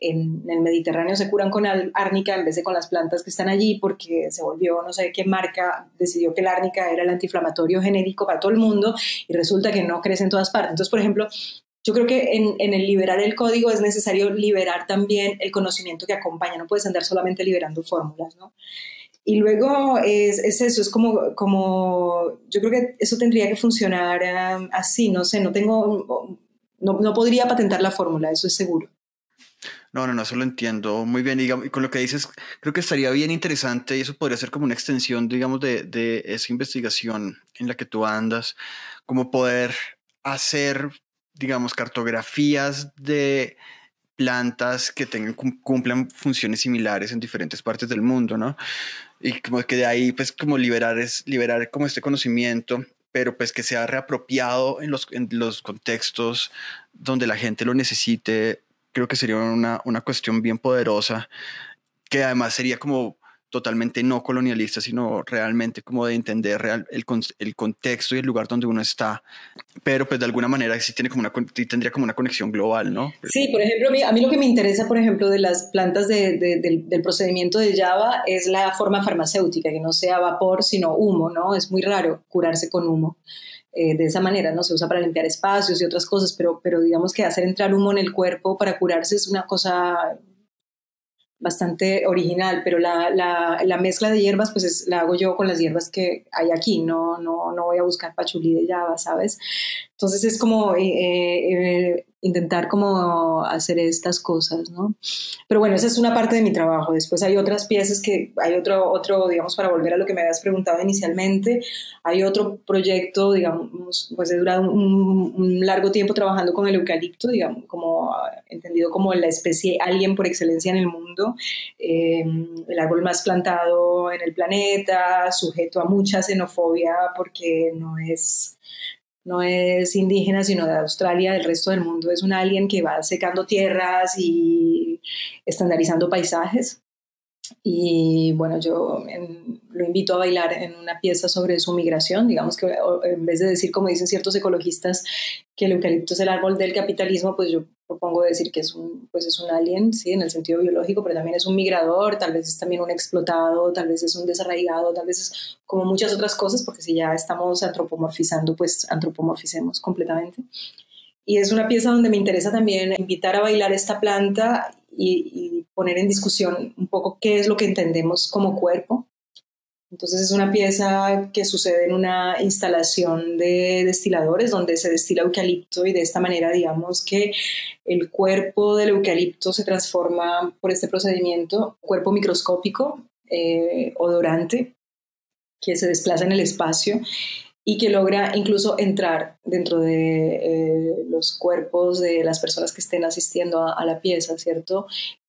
Speaker 1: en, el Mediterráneo se curan con árnica en vez de con las plantas que están allí porque se volvió, no sé qué marca, decidió que el árnica era el antiinflamatorio genérico para todo el mundo y resulta que no crece en todas partes. Entonces, por ejemplo, yo creo que en, el liberar el código es necesario liberar también el conocimiento que acompaña, no puedes andar solamente liberando fórmulas, ¿no? Y luego es, eso, es como, como, yo creo que eso tendría que funcionar um, así, no sé, no tengo, no, no podría patentar la fórmula, eso es seguro.
Speaker 2: No, no, no, eso lo entiendo muy bien. Y con lo que dices, creo que estaría bien interesante y eso podría ser como una extensión, digamos, de, de esa investigación en la que tú andas, como poder hacer digamos, cartografías de plantas que tengan, cumplan funciones similares en diferentes partes del mundo, ¿no? Y como que de ahí, pues, como liberar, es, liberar como este conocimiento, pero pues que sea reapropiado en los, en los contextos donde la gente lo necesite, creo que sería una, una cuestión bien poderosa, que además sería como totalmente no colonialista, sino realmente como de entender el, el, contexto y el lugar donde uno está, pero pues de alguna manera sí, tiene como una, tendría como una conexión global, ¿no?
Speaker 1: Sí, por ejemplo, a mí, lo que me interesa, por ejemplo, de las plantas de, del, del, procedimiento de Java es la forma farmacéutica, que no sea vapor, sino humo, ¿no? Es muy raro curarse con humo. Eh, de esa manera, ¿no? Se usa para limpiar espacios y otras cosas, pero, pero digamos que hacer entrar humo en el cuerpo para curarse es una cosa bastante original, pero la, la, la, mezcla de hierbas pues la hago yo con las hierbas que hay aquí, no, no, no voy a buscar pachulí de Java, ¿sabes? Entonces es como eh, eh, intentar como hacer estas cosas, ¿no? Pero bueno, esa es una parte de mi trabajo. Después hay otras piezas que, hay otro, otro, digamos, para volver a lo que me habías preguntado inicialmente, hay otro proyecto, digamos, pues he durado un, largo tiempo trabajando con el eucalipto, digamos, como entendido como la especie alien por excelencia en el mundo, em, el árbol más plantado en el planeta, sujeto a mucha xenofobia porque no es no es indígena, sino de Australia, del resto del mundo. Es un alien que va secando tierras y estandarizando paisajes. Y bueno, yo lo invito a bailar en una pieza sobre su migración. Digamos que en vez de decir, como dicen ciertos ecologistas, que el eucalipto es el árbol del capitalismo, pues yo propongo decir que es un, pues es un alien, sí, en el sentido biológico, pero también es un migrador, tal vez es también un explotado, tal vez es un desarraigado, tal vez es como muchas otras cosas, porque si ya estamos antropomorfizando, pues antropomorficemos completamente. Y es una pieza donde me interesa también invitar a bailar esta planta y, y poner en discusión un poco qué es lo que entendemos como cuerpo, entonces es una pieza que sucede en una instalación de destiladores donde se destila eucalipto y de esta manera digamos que el cuerpo del eucalipto se transforma por este procedimiento, cuerpo microscópico, eh, odorante, que se desplaza en el espacio y que logra incluso entrar dentro de eh, los cuerpos de las personas que estén asistiendo a, a, la pieza, ¿cierto?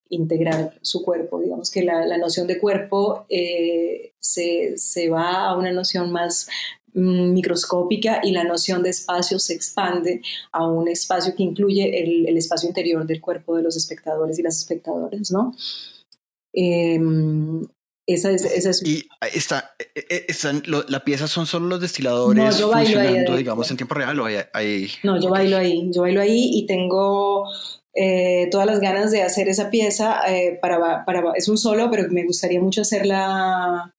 Speaker 1: Integrar su cuerpo. Digamos que la, noción de cuerpo eh, se, va a una noción más mm, microscópica y la noción de espacio se expande a un espacio que incluye el, espacio interior del cuerpo de los espectadores y las espectadoras, ¿no? Em, esa es, esa es...
Speaker 2: Y está, e, e, están, la pieza son solo los destiladores funcionando, digamos, en tiempo real o ahí,
Speaker 1: No, yo bailo ahí, yo bailo ahí y tengo eh, todas las ganas de hacer esa pieza. Eh, para, para, es un solo, pero me gustaría mucho hacerla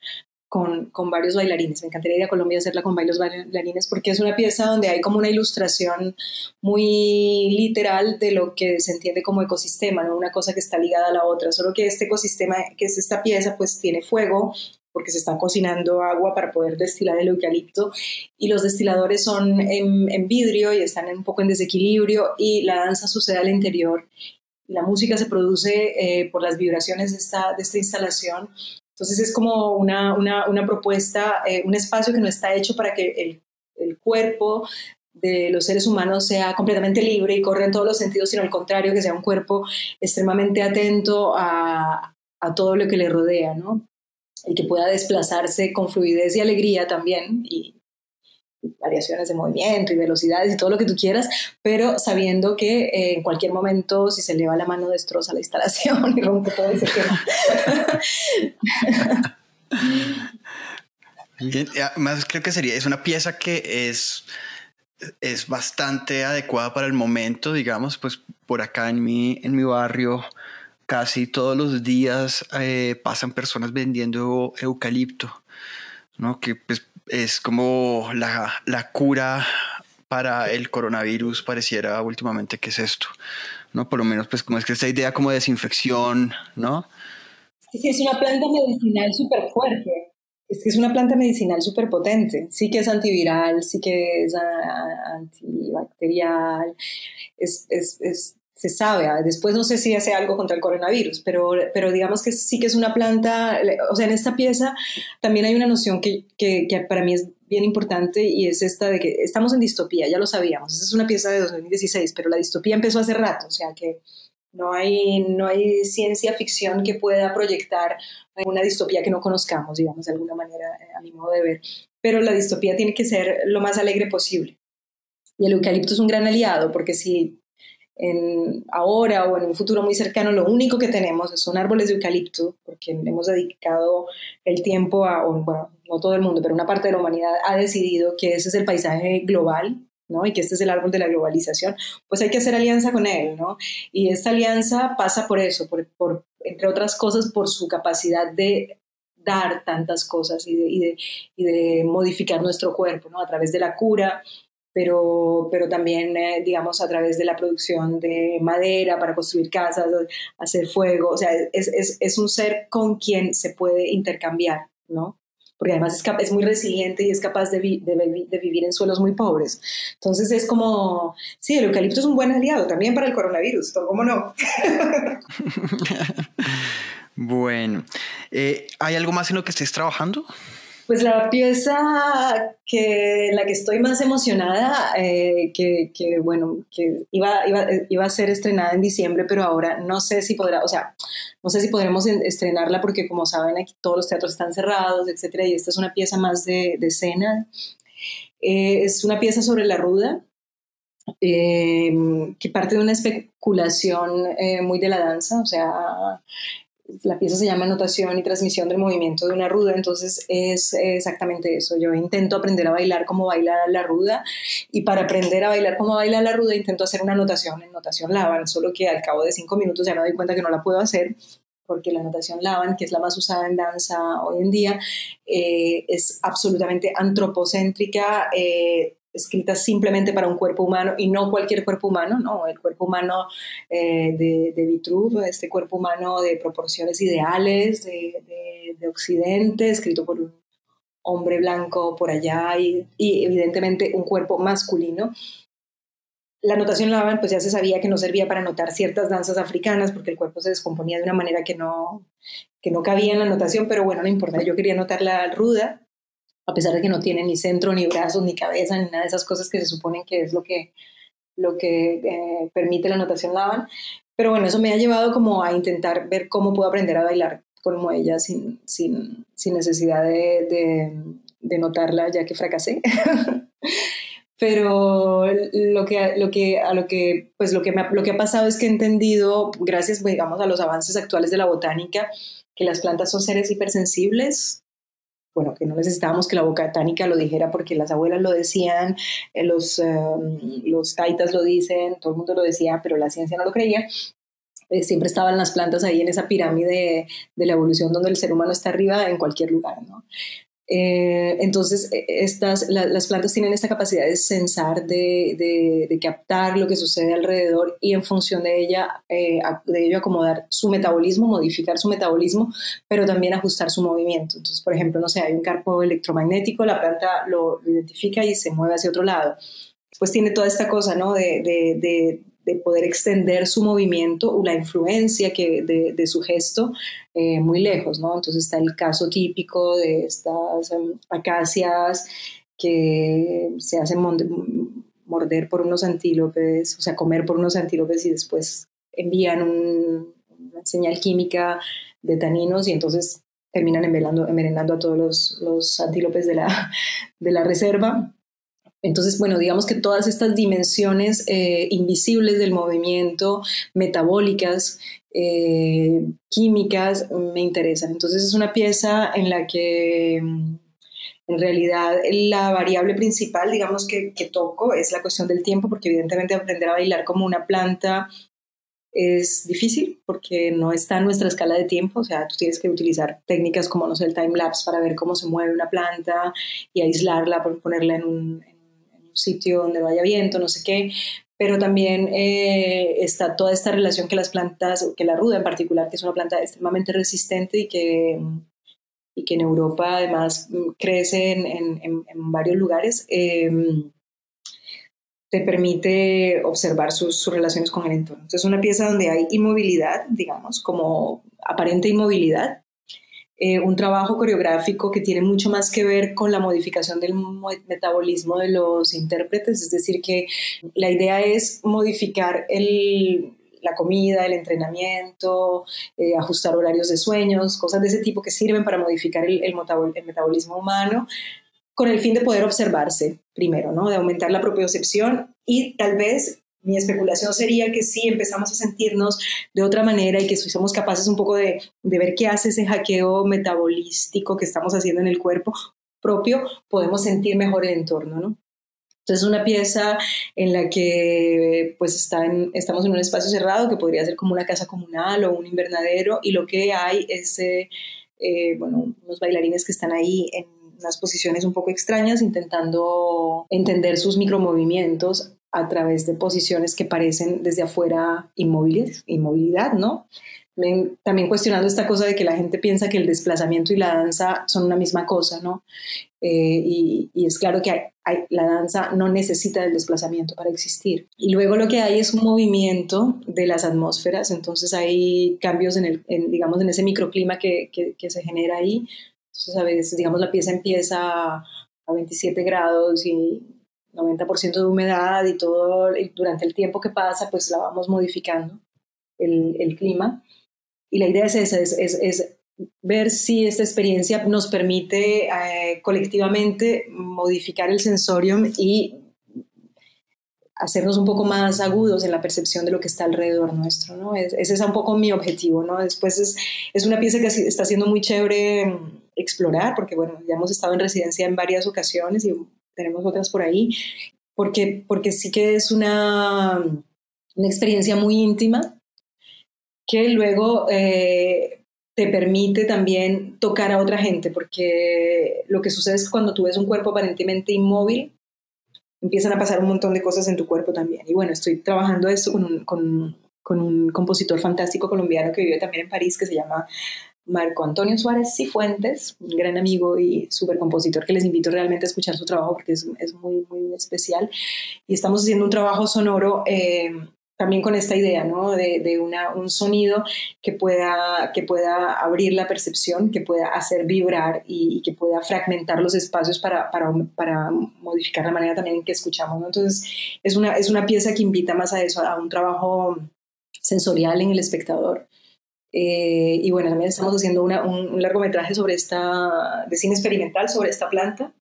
Speaker 1: con, con, varios bailarines. Me encantaría ir a Colombia a hacerla con varios bailarines porque es una pieza donde hay como una ilustración muy literal de lo que se entiende como ecosistema, ¿no? una cosa que está ligada a la otra. Solo que este ecosistema, que es esta pieza, pues tiene fuego, porque se está cocinando agua para poder destilar el eucalipto y los destiladores son en, vidrio y están un poco en desequilibrio y la danza sucede al interior. La música se produce eh, por las vibraciones de esta, de esta instalación. Entonces es como una, una, una propuesta, eh, un espacio que no está hecho para que el, el cuerpo de los seres humanos sea completamente libre y corra en todos los sentidos, sino al contrario, que sea un cuerpo extremadamente atento a, a todo lo que le rodea, ¿no? Y que pueda desplazarse con fluidez y alegría también y, variaciones de movimiento y velocidades y todo lo que tú quieras, pero sabiendo que eh, en cualquier momento si se le va la mano destroza la instalación y rompe todo ese tema.
Speaker 2: además creo que sería, es una pieza que es, es bastante adecuada para el momento, digamos, pues por acá en mi, en mi barrio casi todos los días eh, pasan personas vendiendo eucalipto, ¿no? que pues, es como la, la, cura para el coronavirus, pareciera últimamente que es esto, ¿no? Por lo menos, pues, como es que esta idea como de desinfección, ¿no?
Speaker 1: Sí, es una planta medicinal súper fuerte. Es que es una planta medicinal súper potente. Sí que es antiviral, sí que es antibacterial. Es, es, es se sabe. Ah, después no sé si hace algo contra el coronavirus, pero, pero digamos que sí que es una planta, o sea, en esta pieza también hay una noción que, que, para mí es bien importante y es esta de que estamos en distopía, ya lo sabíamos, esa es una pieza de 2016, pero la distopía empezó hace rato, o sea que no hay, no hay ciencia ficción que pueda proyectar una distopía que no conozcamos, digamos, de alguna manera, eh, a mi modo de ver. Pero la distopía tiene que ser lo más alegre posible. Y el eucalipto es un gran aliado, porque si en ahora o en un futuro muy cercano lo único que tenemos son árboles de eucalipto, porque hemos dedicado el tiempo a, bueno, no todo el mundo, pero una parte de la humanidad ha decidido que ese es el paisaje global, ¿no? Y que este es el árbol de la globalización, pues hay que hacer alianza con él, ¿no? Y esta alianza pasa por eso, por, por entre otras cosas, por su capacidad de dar tantas cosas y de, y de, y de modificar nuestro cuerpo, ¿no? A través de la cura, pero, pero también, eh, digamos, a través de la producción de madera para construir casas, hacer fuego, o sea, es, es, es, un ser con quien se puede intercambiar, ¿no? porque además es, es muy resiliente y es capaz de, de, vivir en suelos muy pobres. Entonces es como, sí, el eucalipto es un buen aliado también para el coronavirus, ¿cómo no?
Speaker 2: bueno, eh, ¿hay algo más en lo que estés trabajando?
Speaker 1: Pues la pieza que, la que estoy más emocionada, eh, que, bueno, que iba, iba, iba, a ser estrenada en diciembre, pero ahora no sé si podrá, o sea, no sé si podremos estrenarla porque como saben aquí todos los teatros están cerrados, etcétera, y esta es una pieza más de, de escena. Eh, es una pieza sobre la ruda, eh, que parte de una especulación muy de la danza, o sea, la pieza se llama Notación y Transmisión del Movimiento de una Ruda, entonces es exactamente eso. Yo intento aprender a bailar como baila la ruda y para aprender a bailar como baila la ruda intento hacer una notación en notación Laban, solo que al cabo de cinco minutos ya me doy cuenta que no la puedo hacer porque la notación Laban, que es la más usada en danza hoy en día, eh, es absolutamente antropocéntrica, eh, escrita simplemente para un cuerpo humano y no cualquier cuerpo humano, no, el cuerpo humano eh, de, de Vitruv, este cuerpo humano de proporciones ideales de, de, Occidente, escrito por un hombre blanco por allá y, y, evidentemente un cuerpo masculino. La notación Laban pues ya se sabía que no servía para notar ciertas danzas africanas porque el cuerpo se descomponía de una manera que no, que no cabía en la notación, pero bueno, no importa, yo quería notar la ruda a pesar de que no tiene ni centro, ni brazos, ni cabeza, ni nada de esas cosas que se suponen que es lo que, lo que eh, permite la notación Laban. Pero bueno, eso me ha llevado como a intentar ver cómo puedo aprender a bailar como ella sin, sin, sin necesidad de, de, notarla ya que fracasé. Pero lo que, lo que, a lo que, pues lo que, lo que ha pasado es que he entendido, gracias, digamos, a los avances actuales de la botánica, que las plantas son seres hipersensibles, bueno, que no necesitábamos que la botánica lo dijera porque las abuelas lo decían, eh, los, em, los taitas lo dicen, todo el mundo lo decía, pero la ciencia no lo creía. Eh, siempre estaban las plantas ahí en esa pirámide de la evolución donde el ser humano está arriba en cualquier lugar, ¿no? Eh, entonces, e, estas, las plantas tienen esta capacidad de sensar, de, de, captar lo que sucede alrededor y en función de, ella, eh, de ello acomodar su metabolismo, modificar su metabolismo, pero también ajustar su movimiento. Entonces, por ejemplo, no sé, hay un campo electromagnético, la planta lo, identifica y se mueve hacia otro lado. Pues tiene toda esta cosa, ¿no? de, de poder extender su movimiento o la influencia que de, su gesto eh, muy lejos, ¿no? Entonces está el caso típico de estas em, acacias que se hacen morder por unos antílopes, o sea, comer por unos antílopes y después envían una señal química de taninos y entonces terminan envenenando a todos los, antílopes de la reserva. Entonces, bueno, digamos que todas estas dimensiones eh, invisibles del movimiento, metabólicas, eh, químicas, me interesan. Entonces es una pieza en la que mm, en realidad la variable principal, digamos, que, que toco es la cuestión del tiempo, porque evidentemente aprender a bailar como una planta es difícil porque no está en nuestra escala de tiempo, o sea, tú tienes que utilizar técnicas como, no sé, el time lapse para ver cómo se mueve una planta y aislarla, ponerla en un, sitio donde vaya viento, no sé qué, pero también eh, está toda esta relación que las plantas, que la ruda en particular, que es una planta extremadamente resistente y que, y que en Europa además crece en, en, varios lugares, em, te permite observar sus, sus, relaciones con el entorno. Entonces es una pieza donde hay inmovilidad, digamos, como aparente inmovilidad, eh, un trabajo coreográfico que tiene mucho más que ver con la modificación del metabolismo de los intérpretes, es decir, que la idea es modificar la comida, el entrenamiento, eh, ajustar horarios de sueños, cosas de ese tipo que sirven para modificar el, el, metabolismo humano con el fin de poder observarse primero, ¿no? de aumentar la propiocepción y tal vez mi especulación sería que si empezamos a sentirnos de otra manera y que si somos capaces un poco de, ver qué hace ese hackeo metabolístico que estamos haciendo en el cuerpo propio, podemos sentir mejor el entorno, ¿no? Entonces es una pieza en la que pues está estamos en un espacio cerrado que podría ser como una casa comunal o un invernadero y lo que hay es, eh, eh, bueno, unos bailarines que están ahí en unas posiciones un poco extrañas intentando entender sus micromovimientos a través de posiciones que parecen desde afuera inmóviles, inmovilidad, ¿no? también cuestionando esta cosa de que la gente piensa que el desplazamiento y la danza son una misma cosa, ¿no? Eh, y, es claro que hay, la danza no necesita del desplazamiento para existir. Y luego lo que hay es un movimiento de las atmósferas, entonces hay cambios en, el, digamos, en ese microclima que, que, se genera ahí. Entonces a veces, digamos, la pieza empieza a 27 grados y 90% de humedad y todo, durante el tiempo que pasa, pues la vamos modificando el, clima. Y la idea es esa, es, es, es ver si esta experiencia nos permite eh, colectivamente modificar el sensorium y hacernos un poco más agudos en la percepción de lo que está alrededor nuestro, ¿no? ese es un poco mi objetivo, ¿no? Después es, es una pieza que está siendo muy chévere explorar, porque bueno, ya hemos estado en residencia en varias ocasiones y tenemos otras por ahí, porque, porque sí que es una, una experiencia muy íntima que luego eh, te permite también tocar a otra gente, porque lo que sucede es que cuando tú ves un cuerpo aparentemente inmóvil, empiezan a pasar un montón de cosas en tu cuerpo también. Y bueno, estoy trabajando esto con un, con, con un compositor fantástico colombiano que vive también en París, que se llama Marco Antonio Suárez Cifuentes, un gran amigo y súper compositor que les invito realmente a escuchar su trabajo porque es, muy, muy especial. Y estamos haciendo un trabajo sonoro eh, también con esta idea, ¿no? De, de un sonido que pueda, que pueda abrir la percepción, que pueda hacer vibrar y, que pueda fragmentar los espacios para, para, para, modificar la manera también en que escuchamos, ¿no? Entonces, es una, es una pieza que invita más a eso, a un trabajo sensorial en el espectador. Eh, y bueno, también estamos haciendo una, un, largometraje sobre esta, de cine experimental sobre esta planta,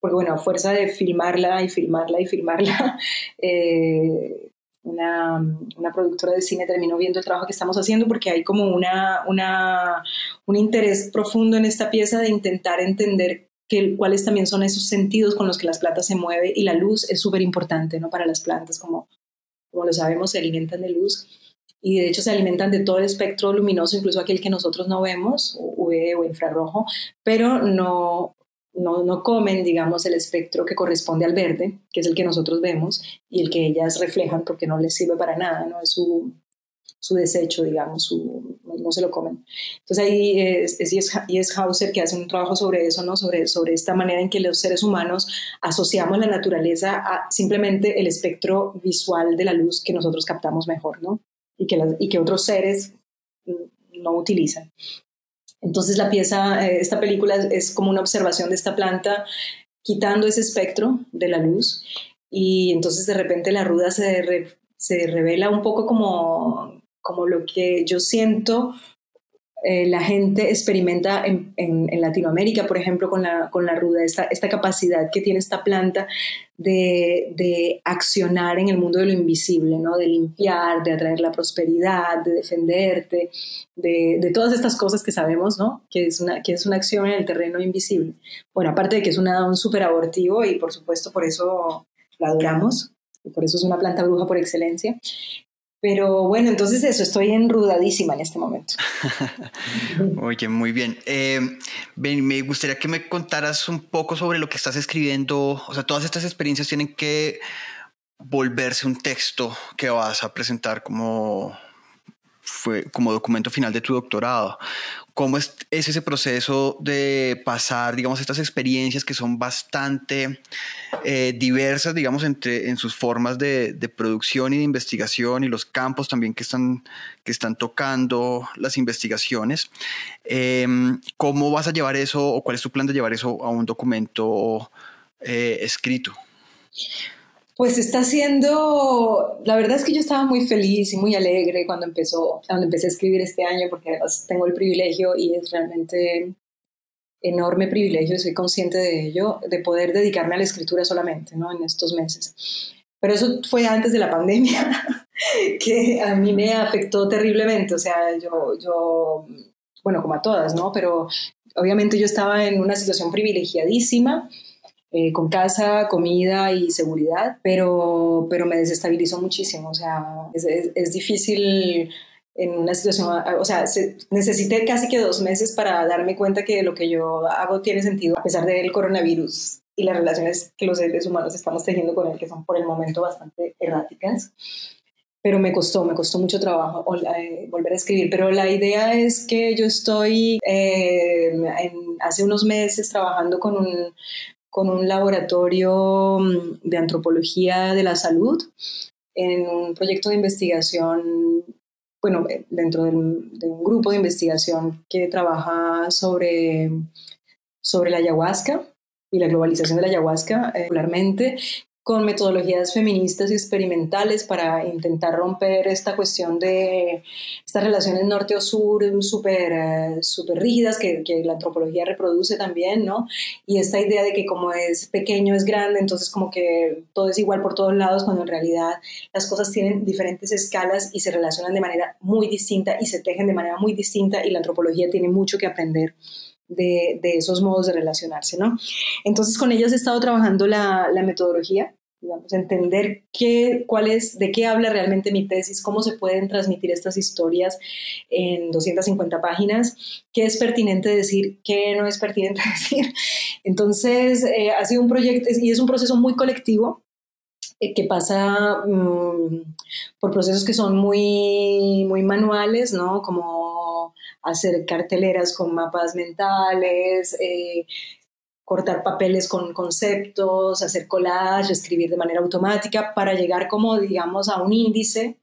Speaker 1: porque bueno, a fuerza de filmarla y filmarla y filmarla, eh, una, una, productora de cine terminó viendo el trabajo que estamos haciendo porque hay como una, una, un interés profundo en esta pieza de intentar entender que, cuáles también son esos sentidos con los que las plantas se mueven y la luz es súper importante ¿no? para las plantas, como, como lo sabemos, se alimentan de luz y de hecho se alimentan de todo el espectro luminoso, incluso aquel que nosotros no vemos, UV o infrarrojo, pero no, no, no, comen, digamos, el espectro que corresponde al verde, que es el que nosotros vemos, y el que ellas reflejan porque no les sirve para nada, ¿no? Es su, su desecho, digamos, su, no, se lo comen. Entonces ahí es, es, Hauser que hace un trabajo sobre eso, ¿no? Sobre, sobre esta manera en que los seres humanos asociamos la naturaleza a simplemente el espectro visual de la luz que nosotros captamos mejor, ¿no? Y que, y que otros seres no utilizan. Entonces la pieza, eh, esta película es como una observación de esta planta quitando ese espectro de la luz y entonces de repente la ruda se, se revela un poco como, como lo que yo siento eh, la gente experimenta en, Latinoamérica, por ejemplo, con la, con la ruda, esta, esta capacidad que tiene esta planta de, accionar en el mundo de lo invisible, ¿no? de limpiar, de atraer la prosperidad, de defenderte, de, todas estas cosas que sabemos ¿no? que, es una, que es una acción en el terreno invisible. Bueno, aparte de que es una, un súper abortivo y por supuesto por eso la adoramos, y por eso es una planta bruja por excelencia. Pero bueno, entonces eso, estoy enrudadísima en este momento.
Speaker 2: Oye, muy bien. Eh, me gustaría que me contaras un poco sobre lo que estás escribiendo. O sea, todas estas experiencias tienen que volverse un texto que vas a presentar como, fue, como documento final de tu doctorado. ¿Cómo es, ese proceso de pasar, digamos, estas experiencias que son bastante eh, diversas, digamos, entre, en sus formas de, producción y de investigación y los campos también que están, que están tocando las investigaciones? Em, ¿Cómo vas a llevar eso o cuál es tu plan de llevar eso a un documento eh, escrito?
Speaker 1: Pues está siendo, la verdad es que yo estaba muy feliz y muy alegre cuando empezó, cuando empecé a escribir este año, porque además tengo el privilegio y es realmente enorme privilegio, soy consciente de ello, de poder dedicarme a la escritura solamente, ¿no? En estos meses. Pero eso fue antes de la pandemia, que a mí me afectó terriblemente, o sea, yo, yo, bueno, como a todas, ¿no? Pero obviamente yo estaba en una situación privilegiadísima, eh, con casa, comida y seguridad, pero, pero me desestabilizó muchísimo. O sea, es, es, difícil en una situación, o sea, necesité casi que dos meses para darme cuenta que lo que yo hago tiene sentido a pesar del coronavirus y las relaciones que los seres humanos estamos teniendo con él, que son por el momento bastante erráticas. pero me costó, me costó mucho trabajo eh, volver a escribir. Pero la idea es que yo estoy eh, hace unos meses trabajando con un, con un laboratorio mm, de antropología de la salud en un proyecto de investigación, bueno, eh, dentro de un grupo de investigación que trabaja sobre, sobre la ayahuasca y la globalización de la ayahuasca, particularmente, con metodologías feministas y experimentales para intentar romper esta cuestión de estas relaciones norte o sur súper eh, super rígidas que, que, la antropología reproduce también, ¿no? Y esta idea de que como es pequeño es grande, entonces como que todo es igual por todos lados, cuando en realidad las cosas tienen diferentes escalas y se relacionan de manera muy distinta y se tejen de manera muy distinta y la antropología tiene mucho que aprender de, de, esos modos de relacionarse, ¿no? Entonces con ellos he estado trabajando la, la metodología digamos, entender qué, cuál es, de qué habla realmente mi tesis, cómo se pueden transmitir estas historias en 250 páginas, qué es pertinente decir, qué no es pertinente decir. Entonces, eh, ha sido un proyecto y es un proceso muy colectivo eh, que pasa mm, por procesos que son muy, muy manuales, ¿no? Como hacer carteleras con mapas mentales, eh, cortar papeles con conceptos, hacer collage, escribir de manera automática para llegar como, digamos, a un índice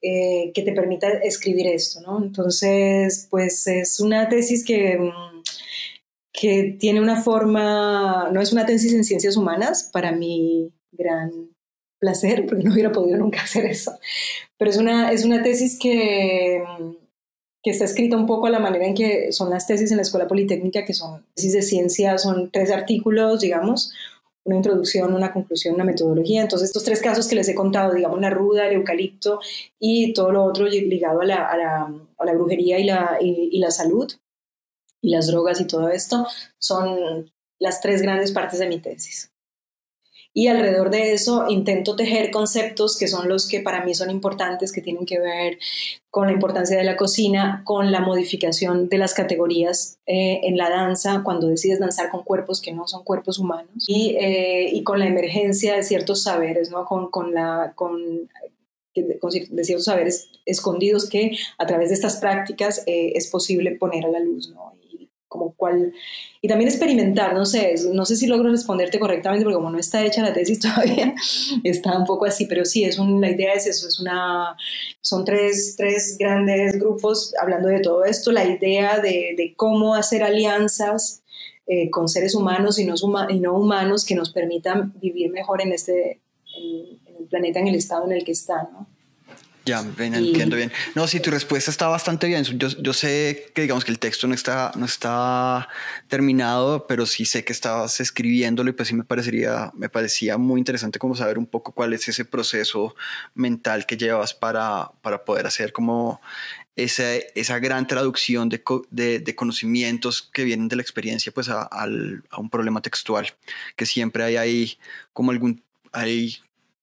Speaker 1: eh, que te permita escribir esto, ¿no? Entonces, pues es una tesis que, mm, que tiene una forma, no es una tesis en ciencias humanas, para mi gran placer, porque no hubiera podido nunca hacer eso, pero es una, es una tesis que mm, que está escrita un poco a la manera en que son las tesis en la Escuela Politécnica, que son tesis de ciencia, son tres artículos, digamos, una introducción, una conclusión, una metodología. Entonces, estos tres casos que les he contado, digamos, la ruda, el eucalipto y todo lo otro ligado a la, a la, a la brujería y la, y la salud y las drogas y todo esto, son las tres grandes partes de mi tesis y alrededor de eso intento tejer conceptos que son los que para mí son importantes, que tienen que ver con la importancia de la cocina, con la modificación de las categorías eh, en la danza, cuando decides danzar con cuerpos que no son cuerpos humanos, y, eh, y con la emergencia de ciertos saberes, ¿no? con, con la, con, ciertos saberes escondidos que a través de estas prácticas eh, es posible poner a la luz. ¿no? Como cuál, y también experimentar, no sé, no sé si logro responderte correctamente porque como no está hecha la tesis todavía, está un poco así, pero sí, es un, la idea es eso, es una, son tres, tres grandes grupos hablando de todo esto, la idea de, de cómo hacer alianzas eh, con seres humanos y no, y no humanos que nos permitan vivir mejor en este, en, en el planeta, en el estado en el que está, ¿no?
Speaker 2: Ya, bien, entiendo bien. No, sí, tu respuesta está bastante bien. Yo, yo, sé que digamos que el texto no está, no está terminado, pero sí sé que estabas escribiéndolo y pues sí me parecería, me parecía muy interesante como saber un poco cuál es ese proceso mental que llevas para, para poder hacer como esa, esa gran traducción de, de, de, conocimientos que vienen de la experiencia pues a, a, a un problema textual, que siempre hay ahí como algún, hay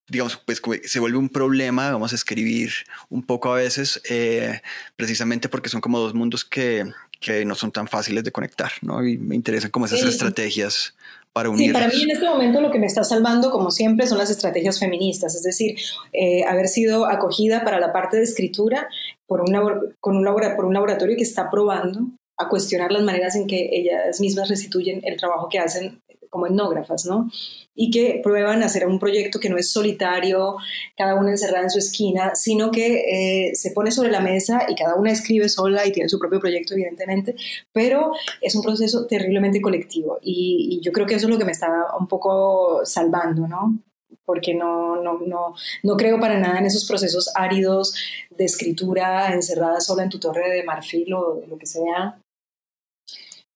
Speaker 2: digamos, pues se vuelve un problema, vamos a escribir un poco a veces, eh, precisamente porque son como dos mundos que, que, no son tan fáciles de conectar, ¿no? Y me interesan como esas estrategias para unir.
Speaker 1: Sí, para mí en este momento lo que me está salvando, como siempre, son las estrategias feministas, es decir, eh, haber sido acogida para la parte de escritura por, una, con un, por un laboratorio que está probando a cuestionar las maneras en que ellas mismas restituyen el trabajo que hacen como etnógrafas, ¿no? Y que prueban hacer un proyecto que no es solitario, cada una encerrada en su esquina, sino que eh, se pone sobre la mesa y cada una escribe sola y tiene su propio proyecto, evidentemente, pero es un proceso terriblemente colectivo y, yo creo que eso es lo que me está un poco salvando, ¿no? porque no, no, no, no creo para nada en esos procesos áridos de escritura encerrada sola en tu torre de marfil o lo que sea.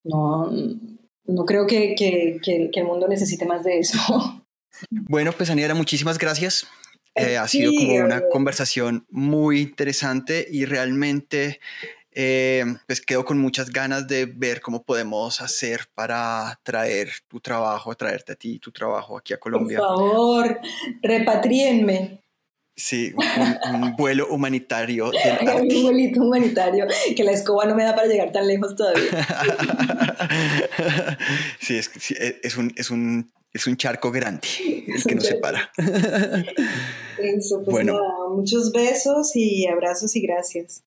Speaker 1: No, no creo que, que, que, el mundo necesite más de eso.
Speaker 2: Bueno, pues Aniara, muchísimas gracias. Eh, ha sido como una conversación muy interesante y realmente eh, pues quedo con muchas ganas de ver cómo podemos hacer para traer tu trabajo, traerte a ti tu trabajo aquí a Colombia.
Speaker 1: Por favor, repatrienme.
Speaker 2: Sí, un, vuelo humanitario.
Speaker 1: un vuelito humanitario, que la escoba no me da para llegar tan lejos todavía.
Speaker 2: sí, es, es, un, es un es un charco grande el que nos separa.
Speaker 1: Eso, pues bueno. muchos besos y abrazos y gracias.